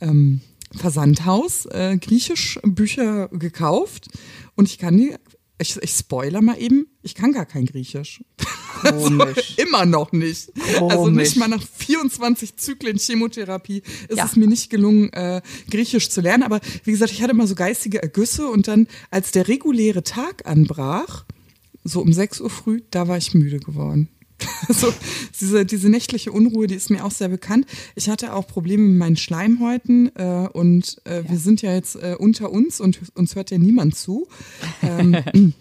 ähm, Versandhaus äh, Griechisch-Bücher gekauft. Und ich kann die, ich, ich spoiler mal eben, ich kann gar kein Griechisch. [laughs] Komisch. Immer noch nicht. Also Komisch. nicht mal nach 24 Zyklen Chemotherapie ist Ja. es mir nicht gelungen, äh, Griechisch zu lernen. Aber wie gesagt, ich hatte immer so geistige Ergüsse und dann, als der reguläre Tag anbrach, so um 6 Uhr früh, da war ich müde geworden. [laughs] Also diese, diese nächtliche Unruhe, die ist mir auch sehr bekannt. Ich hatte auch Probleme mit meinen Schleimhäuten äh, und äh, wir sind ja jetzt äh, unter uns und uns hört ja niemand zu. Ähm, [laughs]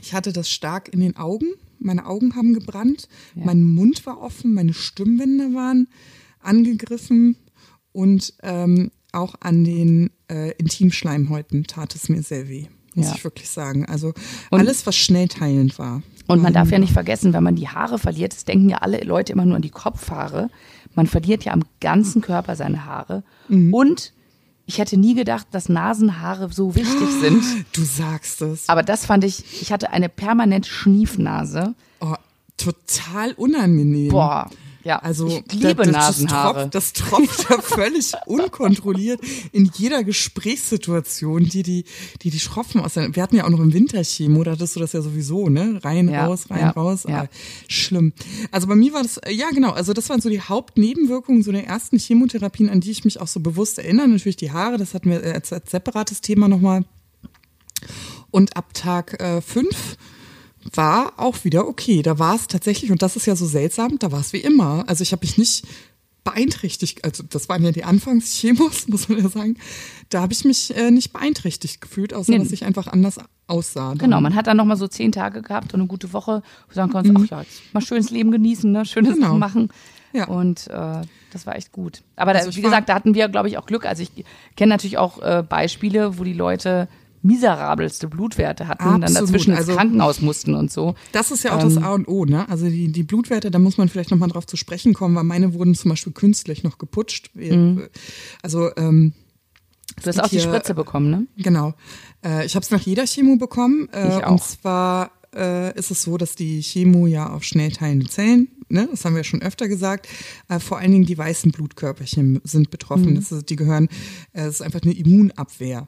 ich hatte das stark in den Augen. Meine Augen haben gebrannt, Ja. mein Mund war offen, meine Stimmbänder waren angegriffen und ähm, auch an den äh, Intimschleimhäuten tat es mir sehr weh, muss Ja. ich wirklich sagen. Also Und- alles, was schnell teilend war. Und man darf ja nicht vergessen, wenn man die Haare verliert, das denken ja alle Leute immer nur an die Kopfhaare. Man verliert ja am ganzen Körper seine Haare. Mhm. Und ich hätte nie gedacht, dass Nasenhaare so wichtig sind. [gasps] Du sagst es. Aber das fand ich, ich hatte eine permanent Schniefnase. Oh, total unangenehm. Boah, ja, Also ich liebe da- Nasenhaare. Das tropft, das tropft ja völlig [laughs] unkontrolliert in jeder Gesprächssituation, die die, die, die schroffen aus. Wir hatten ja auch noch im Winterchemo, da hattest du das ja sowieso, ne? Rein, Ja, raus, rein, ja, raus. ja. Schlimm. Also bei mir war das, äh, ja genau, also das waren so die Hauptnebenwirkungen so der ersten Chemotherapien, an die ich mich auch so bewusst erinnere. Natürlich die Haare, das hatten wir äh, als, als separates Thema nochmal. Und ab Tag äh, fünf war auch wieder okay. Da war es tatsächlich, und das ist ja so seltsam, da war es wie immer. Also ich habe mich nicht beeinträchtigt, also das waren ja die Anfangschemos, [laughs] muss man ja sagen. Da habe ich mich äh, nicht beeinträchtigt gefühlt, außer Nee. dass ich einfach anders aussah. dann. Genau, man hat dann nochmal so zehn Tage gehabt und eine gute Woche, wo du sagen kannst, ach ja, jetzt mal schönes Leben genießen, ne? schönes Mhm. Genau. Sachen machen. Ja. Und äh, das war echt gut. Aber da, Also ich wie gesagt, da hatten wir, glaube ich, auch Glück. Also ich kenne natürlich auch äh, Beispiele, wo die Leute miserabelste Blutwerte hatten, dann Absolut. dazwischen ins Also- Krankenhaus mussten und so. Das ist ja auch das Ähm, A und O, ne? Also die, die Blutwerte, da muss man vielleicht nochmal drauf zu sprechen kommen, weil meine wurden zum Beispiel künstlich noch geputscht. Wir- Also ähm, Du hast auch die hier- Spritze bekommen, ne? Genau. Äh, ich habe es nach jeder Chemo bekommen. Äh, Ich auch. Und zwar äh, ist es so, dass die Chemo ja auf schnell teilende Zellen, ne, das haben wir ja schon öfter gesagt, äh, vor allen Dingen die weißen Blutkörperchen sind betroffen. Das ist, die gehören, äh, es ist einfach eine Immunabwehr.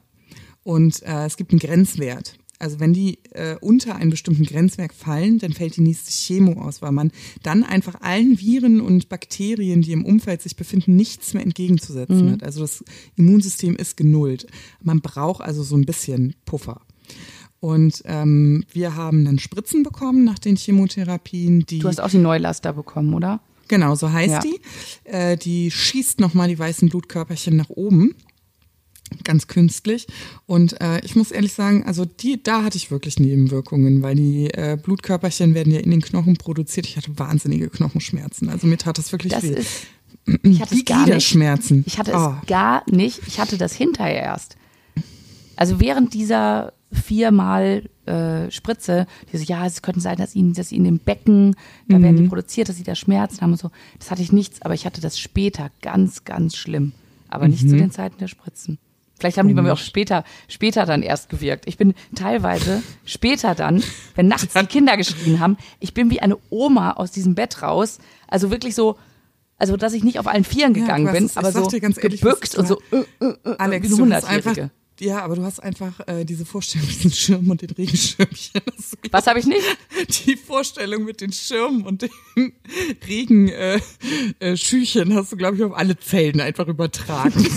Und äh, es gibt einen Grenzwert. Also wenn die äh, unter einen bestimmten Grenzwert fallen, dann fällt die nächste Chemo aus, weil man dann einfach allen Viren und Bakterien, die im Umfeld sich befinden, nichts mehr entgegenzusetzen hat. Also das Immunsystem ist genullt. Man braucht also so ein bisschen Puffer. Und ähm, wir haben dann Spritzen bekommen nach den Chemotherapien, die Du hast auch die Neulaster bekommen, oder? Genau, so heißt Ja. die. Äh, die schießt nochmal die weißen Blutkörperchen nach oben. Ganz künstlich. Und äh, ich muss ehrlich sagen, also die, da hatte ich wirklich Nebenwirkungen, weil die äh, Blutkörperchen werden ja in den Knochen produziert. Ich hatte wahnsinnige Knochenschmerzen. Also mir tat das wirklich Das weh. ist. Ich hatte Die es gar nicht. Gliederschmerzen. Ich hatte Oh. es gar nicht. Ich hatte das hinterher erst. Also während dieser viermal äh, Spritze, die so, ja, es könnte sein, dass ihnen, dass ihnen im Becken, da werden Mhm. die produziert, dass sie da Schmerzen haben und so. Das hatte ich nichts, aber ich hatte das später ganz, ganz schlimm. Aber nicht Mhm. zu den Zeiten der Spritzen. Vielleicht haben die bei mir auch später, später dann erst gewirkt. Ich bin teilweise später dann, wenn nachts die Kinder geschrien haben, ich bin wie eine Oma aus diesem Bett raus. Also wirklich so, also dass ich nicht auf allen Vieren Ja, gegangen hast bin, aber so ehrlich, gebückt und so äh, äh, Alex, wie eine du hast einfach Hundertjährige. Ja, aber du hast einfach äh, diese Vorstellung mit den Schirmen und den Regenschirmchen. Was habe ich nicht? [laughs] Die Vorstellung mit den Schirmen und den [laughs] Regenschüchen äh, äh, hast du, glaube ich, auf alle Zellen einfach übertragen. [laughs]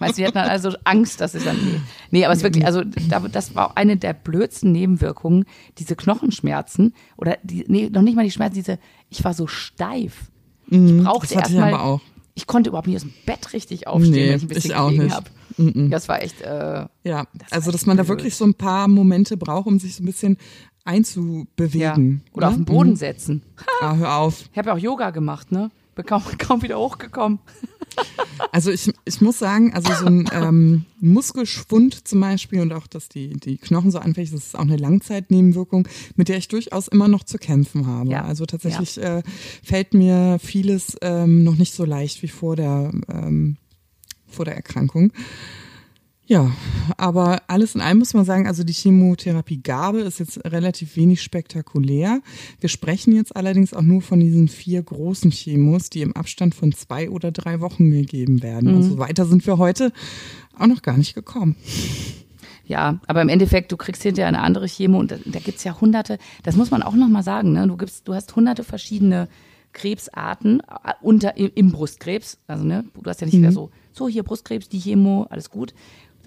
Meinst du, die hatten also Angst, dass es dann. Nee, nee aber es ist wirklich, also das war eine der blödsten Nebenwirkungen, diese Knochenschmerzen oder die, nee, noch nicht mal die Schmerzen, diese, ich war so steif. Ich mhm, brauchte erstmal ich konnte überhaupt nicht aus dem Bett richtig aufstehen, nee, wenn ich ein bisschen ich gelegen habe. Das war echt. Äh, ja, das also dass man blöd. da wirklich so ein paar Momente braucht, um sich so ein bisschen einzubewegen. Ja. Oder ne? auf den Boden mhm. setzen. Ah, hör auf. Ich habe ja auch Yoga gemacht, ne? Bin kaum, [laughs] kaum wieder hochgekommen. Also ich, ich muss sagen, also so ein ähm, Muskelschwund zum Beispiel und auch, dass die, die Knochen so anfällig sind, das ist auch eine Langzeitnebenwirkung, mit der ich durchaus immer noch zu kämpfen habe. Ja. Also tatsächlich ja. äh, fällt mir vieles ähm, noch nicht so leicht wie vor der, ähm, vor der Erkrankung. Ja, aber alles in allem muss man sagen, also die Chemotherapiegabe ist jetzt relativ wenig spektakulär. Wir sprechen jetzt allerdings auch nur von diesen vier großen Chemos, die im Abstand von zwei oder drei Wochen gegeben werden. Mhm. Und so weiter sind wir heute auch noch gar nicht gekommen. Ja, aber im Endeffekt, du kriegst hinterher eine andere Chemo und da, da gibt's ja hunderte, das muss man auch nochmal sagen, ne? Du gibst, du hast hunderte verschiedene Krebsarten äh, unter im Brustkrebs. Also, ne, du hast ja nicht mhm. wieder so, so hier Brustkrebs, die Chemo, alles gut.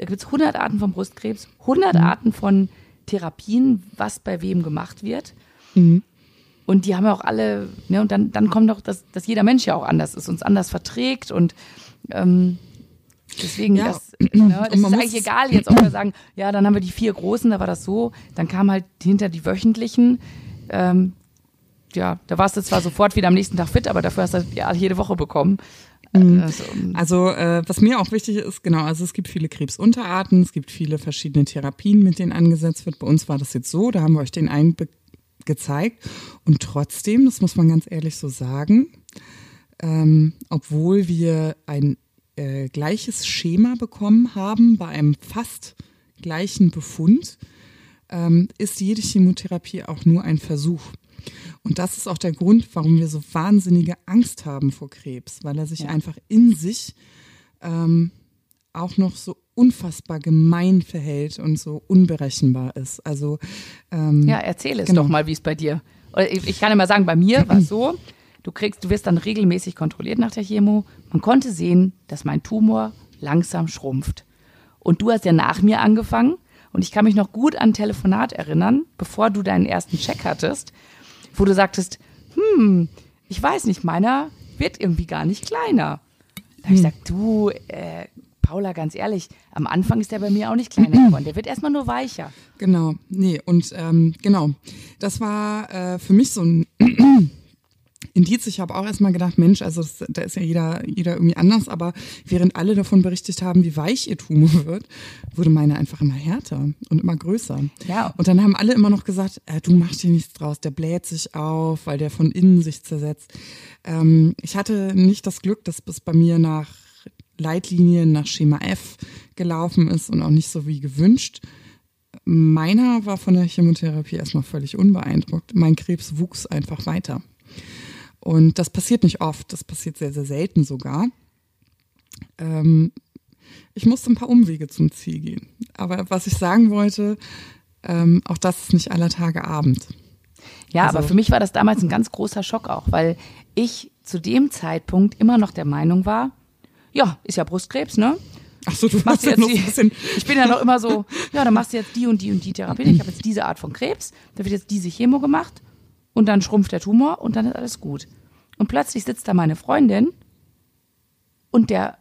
Da gibt es 100 Arten von Brustkrebs, 100 mhm. Arten von Therapien, was bei wem gemacht wird. Mhm. Und die haben ja auch alle, ne, und dann, dann kommt doch, dass, dass jeder Mensch ja auch anders ist, uns anders verträgt und ähm, deswegen, ja. das, ne, das ist eigentlich egal jetzt, ob wir [clears throat] sagen, ja, dann haben wir die vier großen, da war das so, dann kam halt hinter die wöchentlichen, ähm, ja, da warst du zwar sofort wieder am nächsten Tag fit, aber dafür hast du ja jede Woche bekommen. Mhm. Also, also äh, was mir auch wichtig ist, genau, also es gibt viele Krebsunterarten, es gibt viele verschiedene Therapien, mit denen angesetzt wird. Bei uns war das jetzt so, da haben wir euch den einen gezeigt. Und trotzdem, das muss man ganz ehrlich so sagen, ähm, obwohl wir ein äh, gleiches Schema bekommen haben bei einem fast gleichen Befund, ähm, ist jede Chemotherapie auch nur ein Versuch. Und das ist auch der Grund, warum wir so wahnsinnige Angst haben vor Krebs, weil er sich ja. einfach in sich ähm, auch noch so unfassbar gemein verhält und so unberechenbar ist. Also ähm, ja, erzähl es genau. doch mal, wie es bei dir. Ich, ich kann immer sagen, bei mir war es so. Du kriegst, du wirst dann regelmäßig kontrolliert nach der Chemo. Man konnte sehen, dass mein Tumor langsam schrumpft. Und du hast ja nach mir angefangen. Und ich kann mich noch gut an ein Telefonat erinnern, bevor du deinen ersten Check hattest, wo du sagtest, hm, ich weiß nicht, meiner wird irgendwie gar nicht kleiner. Da habe ich gesagt, du, äh, Paula, ganz ehrlich, am Anfang ist der bei mir auch nicht kleiner geworden. Der wird erstmal nur weicher. Genau, nee, und ähm, genau, das war äh, für mich so ein Indiz. Ich habe auch erstmal gedacht, Mensch, also das, da ist ja jeder, jeder irgendwie anders, aber während alle davon berichtet haben, wie weich ihr Tumor [laughs] wird, wurde meine einfach immer härter und immer größer. Ja. Und dann haben alle immer noch gesagt, äh, du machst hier nichts draus, der bläht sich auf, weil der von innen sich zersetzt. Ähm, ich hatte nicht das Glück, dass bis bei mir nach Leitlinien, nach Schema F gelaufen ist und auch nicht so wie gewünscht. Meiner war von der Chemotherapie erstmal völlig unbeeindruckt. Mein Krebs wuchs einfach weiter. Und das passiert nicht oft, das passiert sehr, sehr selten sogar. Ähm, ich musste ein paar Umwege zum Ziel gehen. Aber was ich sagen wollte, ähm, auch das ist nicht aller Tage Abend. Ja, also, aber für mich war das damals ein ganz großer Schock auch, weil ich zu dem Zeitpunkt immer noch der Meinung war, ja, ist ja Brustkrebs, ne? Ach so, du machst jetzt noch ein bisschen. Ich bin ja noch immer so, ja, dann machst du jetzt die und die und die Therapie. Ich habe jetzt diese Art von Krebs, da wird jetzt diese Chemo gemacht und dann schrumpft der Tumor und dann ist alles gut. Und plötzlich sitzt da meine Freundin und der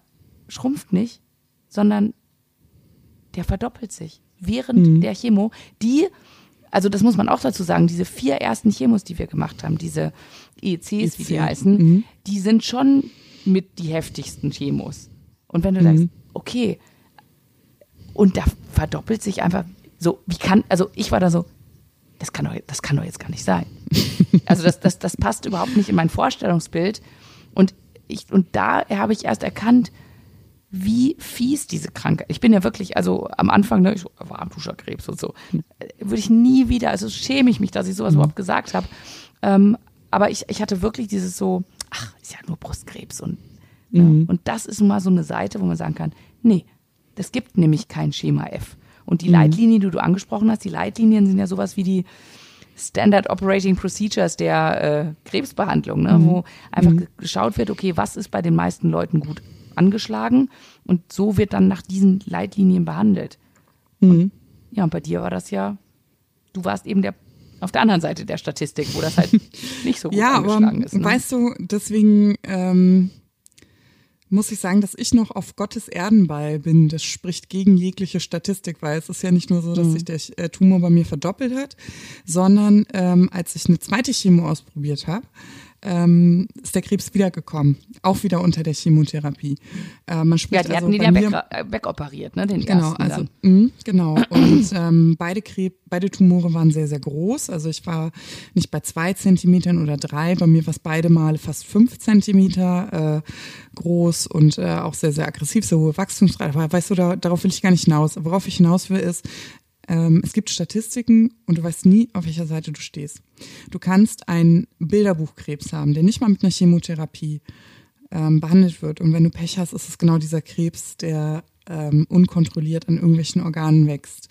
schrumpft nicht, sondern der verdoppelt sich während mhm. der Chemo, die, also das muss man auch dazu sagen, diese vier ersten Chemos, die wir gemacht haben, diese EECs, EC. wie die heißen, mhm. die sind schon mit die heftigsten Chemos. Und wenn du mhm. sagst, okay, und da verdoppelt sich einfach so, wie kann, also ich war da so, das kann doch, das kann doch jetzt gar nicht sein. Also das, das, das passt überhaupt nicht in mein Vorstellungsbild. Und ich, und da habe ich erst erkannt, wie fies diese Krankheit. Ich bin ja wirklich, also am Anfang, ne, ich war am Duscherkrebs und so, würde ich nie wieder, also schäme ich mich, dass ich sowas mhm. überhaupt gesagt habe. Ähm, aber ich, ich hatte wirklich dieses so, ach, ist ja nur Brustkrebs und, mhm. ja, und das ist mal so eine Seite, wo man sagen kann, nee, Es gibt nämlich kein Schema F. Und die mhm. Leitlinien, die du angesprochen hast, die Leitlinien sind ja sowas wie die Standard Operating Procedures der äh, Krebsbehandlung, ne? Mhm. wo einfach mhm. geschaut wird, okay, was ist bei den meisten Leuten gut angeschlagen und so wird dann nach diesen Leitlinien behandelt. Mhm. Und, ja, und bei dir war das ja, du warst eben der auf der anderen Seite der Statistik, wo das halt [laughs] nicht so gut ja, angeschlagen aber, ist. Ne? Weißt du, deswegen ähm, muss ich sagen, dass ich noch auf Gottes Erdenball bin. Das spricht gegen jegliche Statistik, weil es ist ja nicht nur so, dass mhm. sich der äh, Tumor bei mir verdoppelt hat, sondern ähm, als ich eine zweite Chemo ausprobiert habe, ähm, ist der Krebs wiedergekommen, auch wieder unter der Chemotherapie. Äh, man spricht ja, die also hatten den ja weg, äh, wegoperiert, ne? Den genau, ersten also mh, genau. Und ähm, beide Krebs, beide Tumore waren sehr, sehr groß. Also ich war nicht bei zwei Zentimetern oder drei, bei mir war es beide Male fast fünf Zentimeter äh, groß und äh, auch sehr, sehr aggressiv, so hohe Wachstumsrate. Aber weißt du, da, darauf will ich gar nicht hinaus. Worauf ich hinaus will, ist, ähm, es gibt Statistiken und du weißt nie, auf welcher Seite du stehst. Du kannst einen Bilderbuchkrebs haben, der nicht mal mit einer Chemotherapie ähm, behandelt wird. Und wenn du Pech hast, ist es genau dieser Krebs, der ähm, unkontrolliert an irgendwelchen Organen wächst.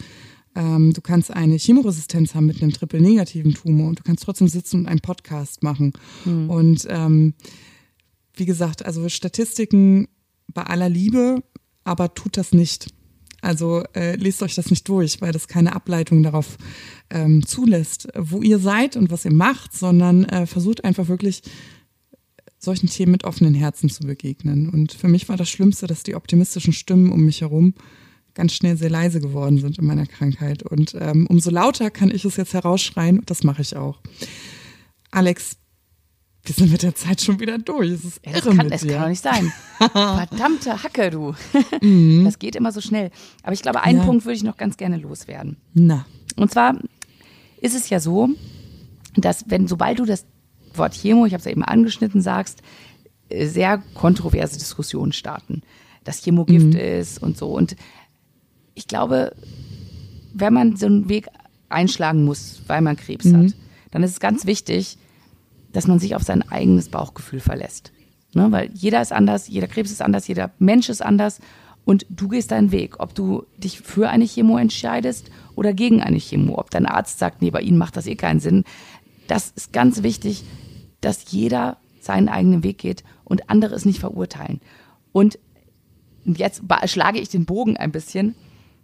Ähm, du kannst eine Chemoresistenz haben mit einem triple-negativen Tumor und du kannst trotzdem sitzen und einen Podcast machen. Mhm. Und ähm, wie gesagt, also Statistiken bei aller Liebe, aber tut das nicht. Also äh, lest euch das nicht durch, weil das keine Ableitung darauf ähm, zulässt, wo ihr seid und was ihr macht, sondern äh, versucht einfach wirklich solchen Themen mit offenen Herzen zu begegnen. Und für mich war das Schlimmste, dass die optimistischen Stimmen um mich herum ganz schnell sehr leise geworden sind in meiner Krankheit. Und ähm, umso lauter kann ich es jetzt herausschreien und das mache ich auch. Alex, wir sind mit der Zeit schon wieder durch. Das, ist ja, das, kann, das kann doch nicht sein. [laughs] Verdammte Hacke, du. Mhm. Das geht immer so schnell. Aber ich glaube, einen ja. Punkt würde ich noch ganz gerne loswerden. Na. Und zwar ist es ja so, dass wenn, sobald du das Wort Chemo, ich habe es ja eben angeschnitten, sagst, äh, sehr kontroverse Diskussionen starten. Dass Chemo Gift mhm. ist und so. Und ich glaube, wenn man so einen Weg einschlagen muss, weil man Krebs mhm. hat, dann ist es ganz wichtig, dass man sich auf sein eigenes Bauchgefühl verlässt. Ne? Weil jeder ist anders, jeder Krebs ist anders, jeder Mensch ist anders und du gehst deinen Weg. Ob du dich für eine Chemo entscheidest oder gegen eine Chemo, ob dein Arzt sagt, nee, bei Ihnen macht das eh keinen Sinn. Das ist ganz wichtig, dass jeder seinen eigenen Weg geht und andere es nicht verurteilen. Und jetzt schlage ich den Bogen ein bisschen.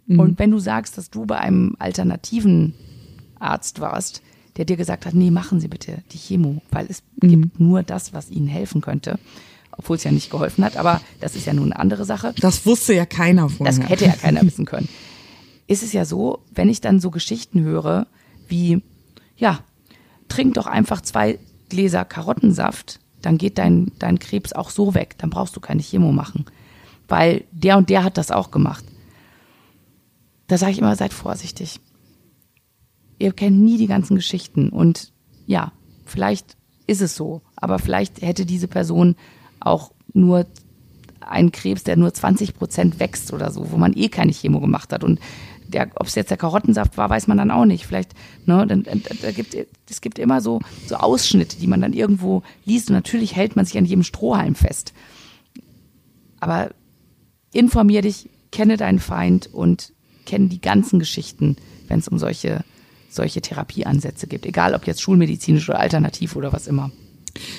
Mhm. Und wenn du sagst, dass du bei einem alternativen Arzt warst, der dir gesagt hat, nee, machen Sie bitte die Chemo, weil es mhm. gibt nur das, was Ihnen helfen könnte. Obwohl es ja nicht geholfen hat, aber das ist ja nun eine andere Sache. Das wusste ja keiner vorher. Das hätte ja keiner wissen können. Ist es ja so, wenn ich dann so Geschichten höre, wie, ja, trink doch einfach zwei Gläser Karottensaft, dann geht dein, dein Krebs auch so weg, dann brauchst du keine Chemo machen. Weil der und der hat das auch gemacht. Da sage ich immer, seid vorsichtig ihr kennt nie die ganzen Geschichten. Und ja, vielleicht ist es so, aber vielleicht hätte diese Person auch nur einen Krebs, der nur 20 Prozent wächst oder so, wo man eh keine Chemo gemacht hat. Und ob es jetzt der Karottensaft war, weiß man dann auch nicht. Vielleicht, ne, dann, da gibt, es gibt immer so, so Ausschnitte, die man dann irgendwo liest. Und natürlich hält man sich an jedem Strohhalm fest. Aber informier dich, kenne deinen Feind und kenne die ganzen Geschichten, wenn es um solche solche Therapieansätze gibt, egal ob jetzt schulmedizinisch oder alternativ oder was immer.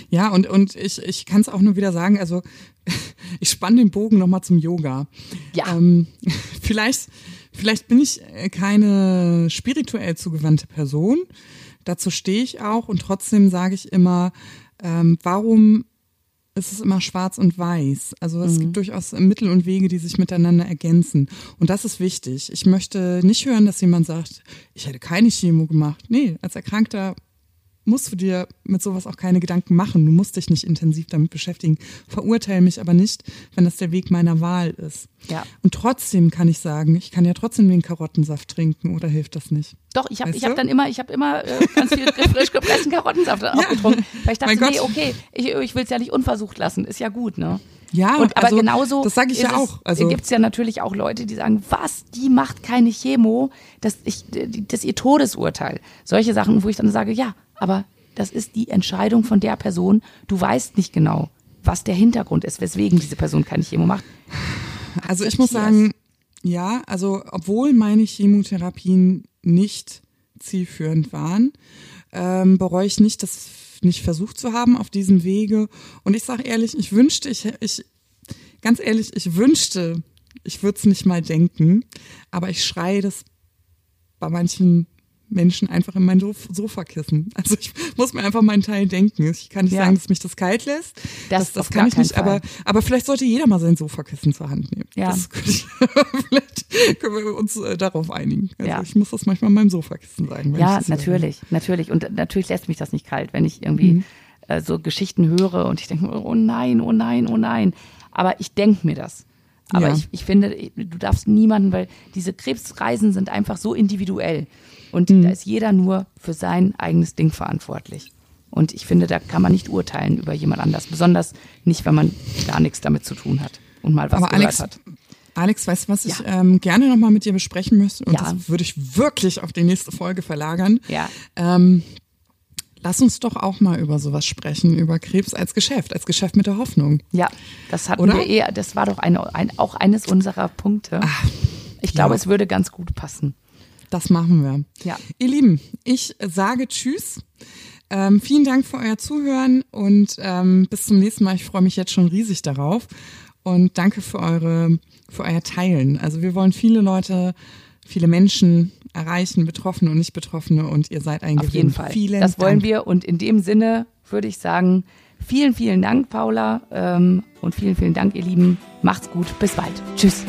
Ja, und, und ich, ich kann es auch nur wieder sagen, also [laughs] ich spanne den Bogen nochmal zum Yoga. Ja. Ähm, [laughs] vielleicht, vielleicht bin ich keine spirituell zugewandte Person. Dazu stehe ich auch und trotzdem sage ich immer, ähm, warum es ist immer schwarz und weiß. Also es mhm. gibt durchaus Mittel und Wege, die sich miteinander ergänzen. Und das ist wichtig. Ich möchte nicht hören, dass jemand sagt, ich hätte keine Chemo gemacht. Nee, als Erkrankter musst du dir mit sowas auch keine Gedanken machen. Du musst dich nicht intensiv damit beschäftigen. Verurteile mich aber nicht, wenn das der Weg meiner Wahl ist. Ja. Und trotzdem kann ich sagen, ich kann ja trotzdem den Karottensaft trinken oder hilft das nicht? Doch, ich habe hab dann immer, ich habe immer äh, ganz viel [laughs] frisch gepressten Karottensaft ja. getrunken. Weil ich dachte, nee, okay, ich, ich will es ja nicht unversucht lassen, ist ja gut, ne? Ja, und, aber also, genauso das sage ich ja auch. Also gibt es ja natürlich auch Leute, die sagen, was, die macht keine Chemo, das, ich, das ist ihr Todesurteil. Solche Sachen, wo ich dann sage, ja, aber das ist die Entscheidung von der Person. Du weißt nicht genau, was der Hintergrund ist, weswegen diese Person keine Chemo macht. Also ich muss sagen, Ja, also obwohl meine Chemotherapien nicht zielführend waren, ähm, bereue ich nicht, das nicht versucht zu haben auf diesem Wege. Und ich sage ehrlich, ich wünschte, ich, ich, ganz ehrlich, ich wünschte, ich würde es nicht mal denken, aber ich schreie das bei manchen Menschen einfach in mein Sofakissen. [laughs] Also ich muss mir einfach meinen Teil denken. Ich kann nicht ja. sagen, dass mich das kalt lässt. Das, das, das kann ich nicht, aber, aber vielleicht sollte jeder mal sein Sofakissen zur Hand nehmen. Ja. Das ich, [laughs] vielleicht können wir uns äh, darauf einigen. Also ja. ich muss das manchmal in meinem Sofakissen sagen. Ja, natürlich, natürlich. Und natürlich lässt mich das nicht kalt, wenn ich irgendwie mhm. äh, so Geschichten höre und ich denke, oh nein, oh nein, oh nein. Aber ich denke mir das. Aber ja. ich, ich finde, du darfst niemanden, weil diese Krebsreisen sind einfach so individuell. Und mhm. da ist jeder nur für sein eigenes Ding verantwortlich. Und ich finde, da kann man nicht urteilen über jemand anders. Besonders nicht, wenn man gar nichts damit zu tun hat und mal was Aber gehört Alex, hat. Alex, weißt du, was ja. ich ähm, gerne nochmal mit dir besprechen müsste? Und ja. das würde ich wirklich auf die nächste Folge verlagern. Ja. Ähm, Lass uns doch auch mal über sowas sprechen, über Krebs als Geschäft, als Geschäft mit der Hoffnung. Ja, das hatten Oder? wir eher, das war doch eine, ein, auch eines unserer Punkte. Ach, ich glaube, ja. es würde ganz gut passen. Das machen wir. Ja. Ihr Lieben, ich sage Tschüss. Ähm, vielen Dank für euer Zuhören und ähm, bis zum nächsten Mal. Ich freue mich jetzt schon riesig darauf. Und danke für eure, für euer Teilen. Also wir wollen viele Leute, viele Menschen erreichen, Betroffene und Nicht-Betroffene und ihr seid ein Auf jeden Fall. Vielen das wollen Dank. wir und in dem Sinne würde ich sagen, vielen, vielen Dank, Paula ähm, und vielen, vielen Dank, ihr Lieben. Macht's gut, bis bald. Tschüss.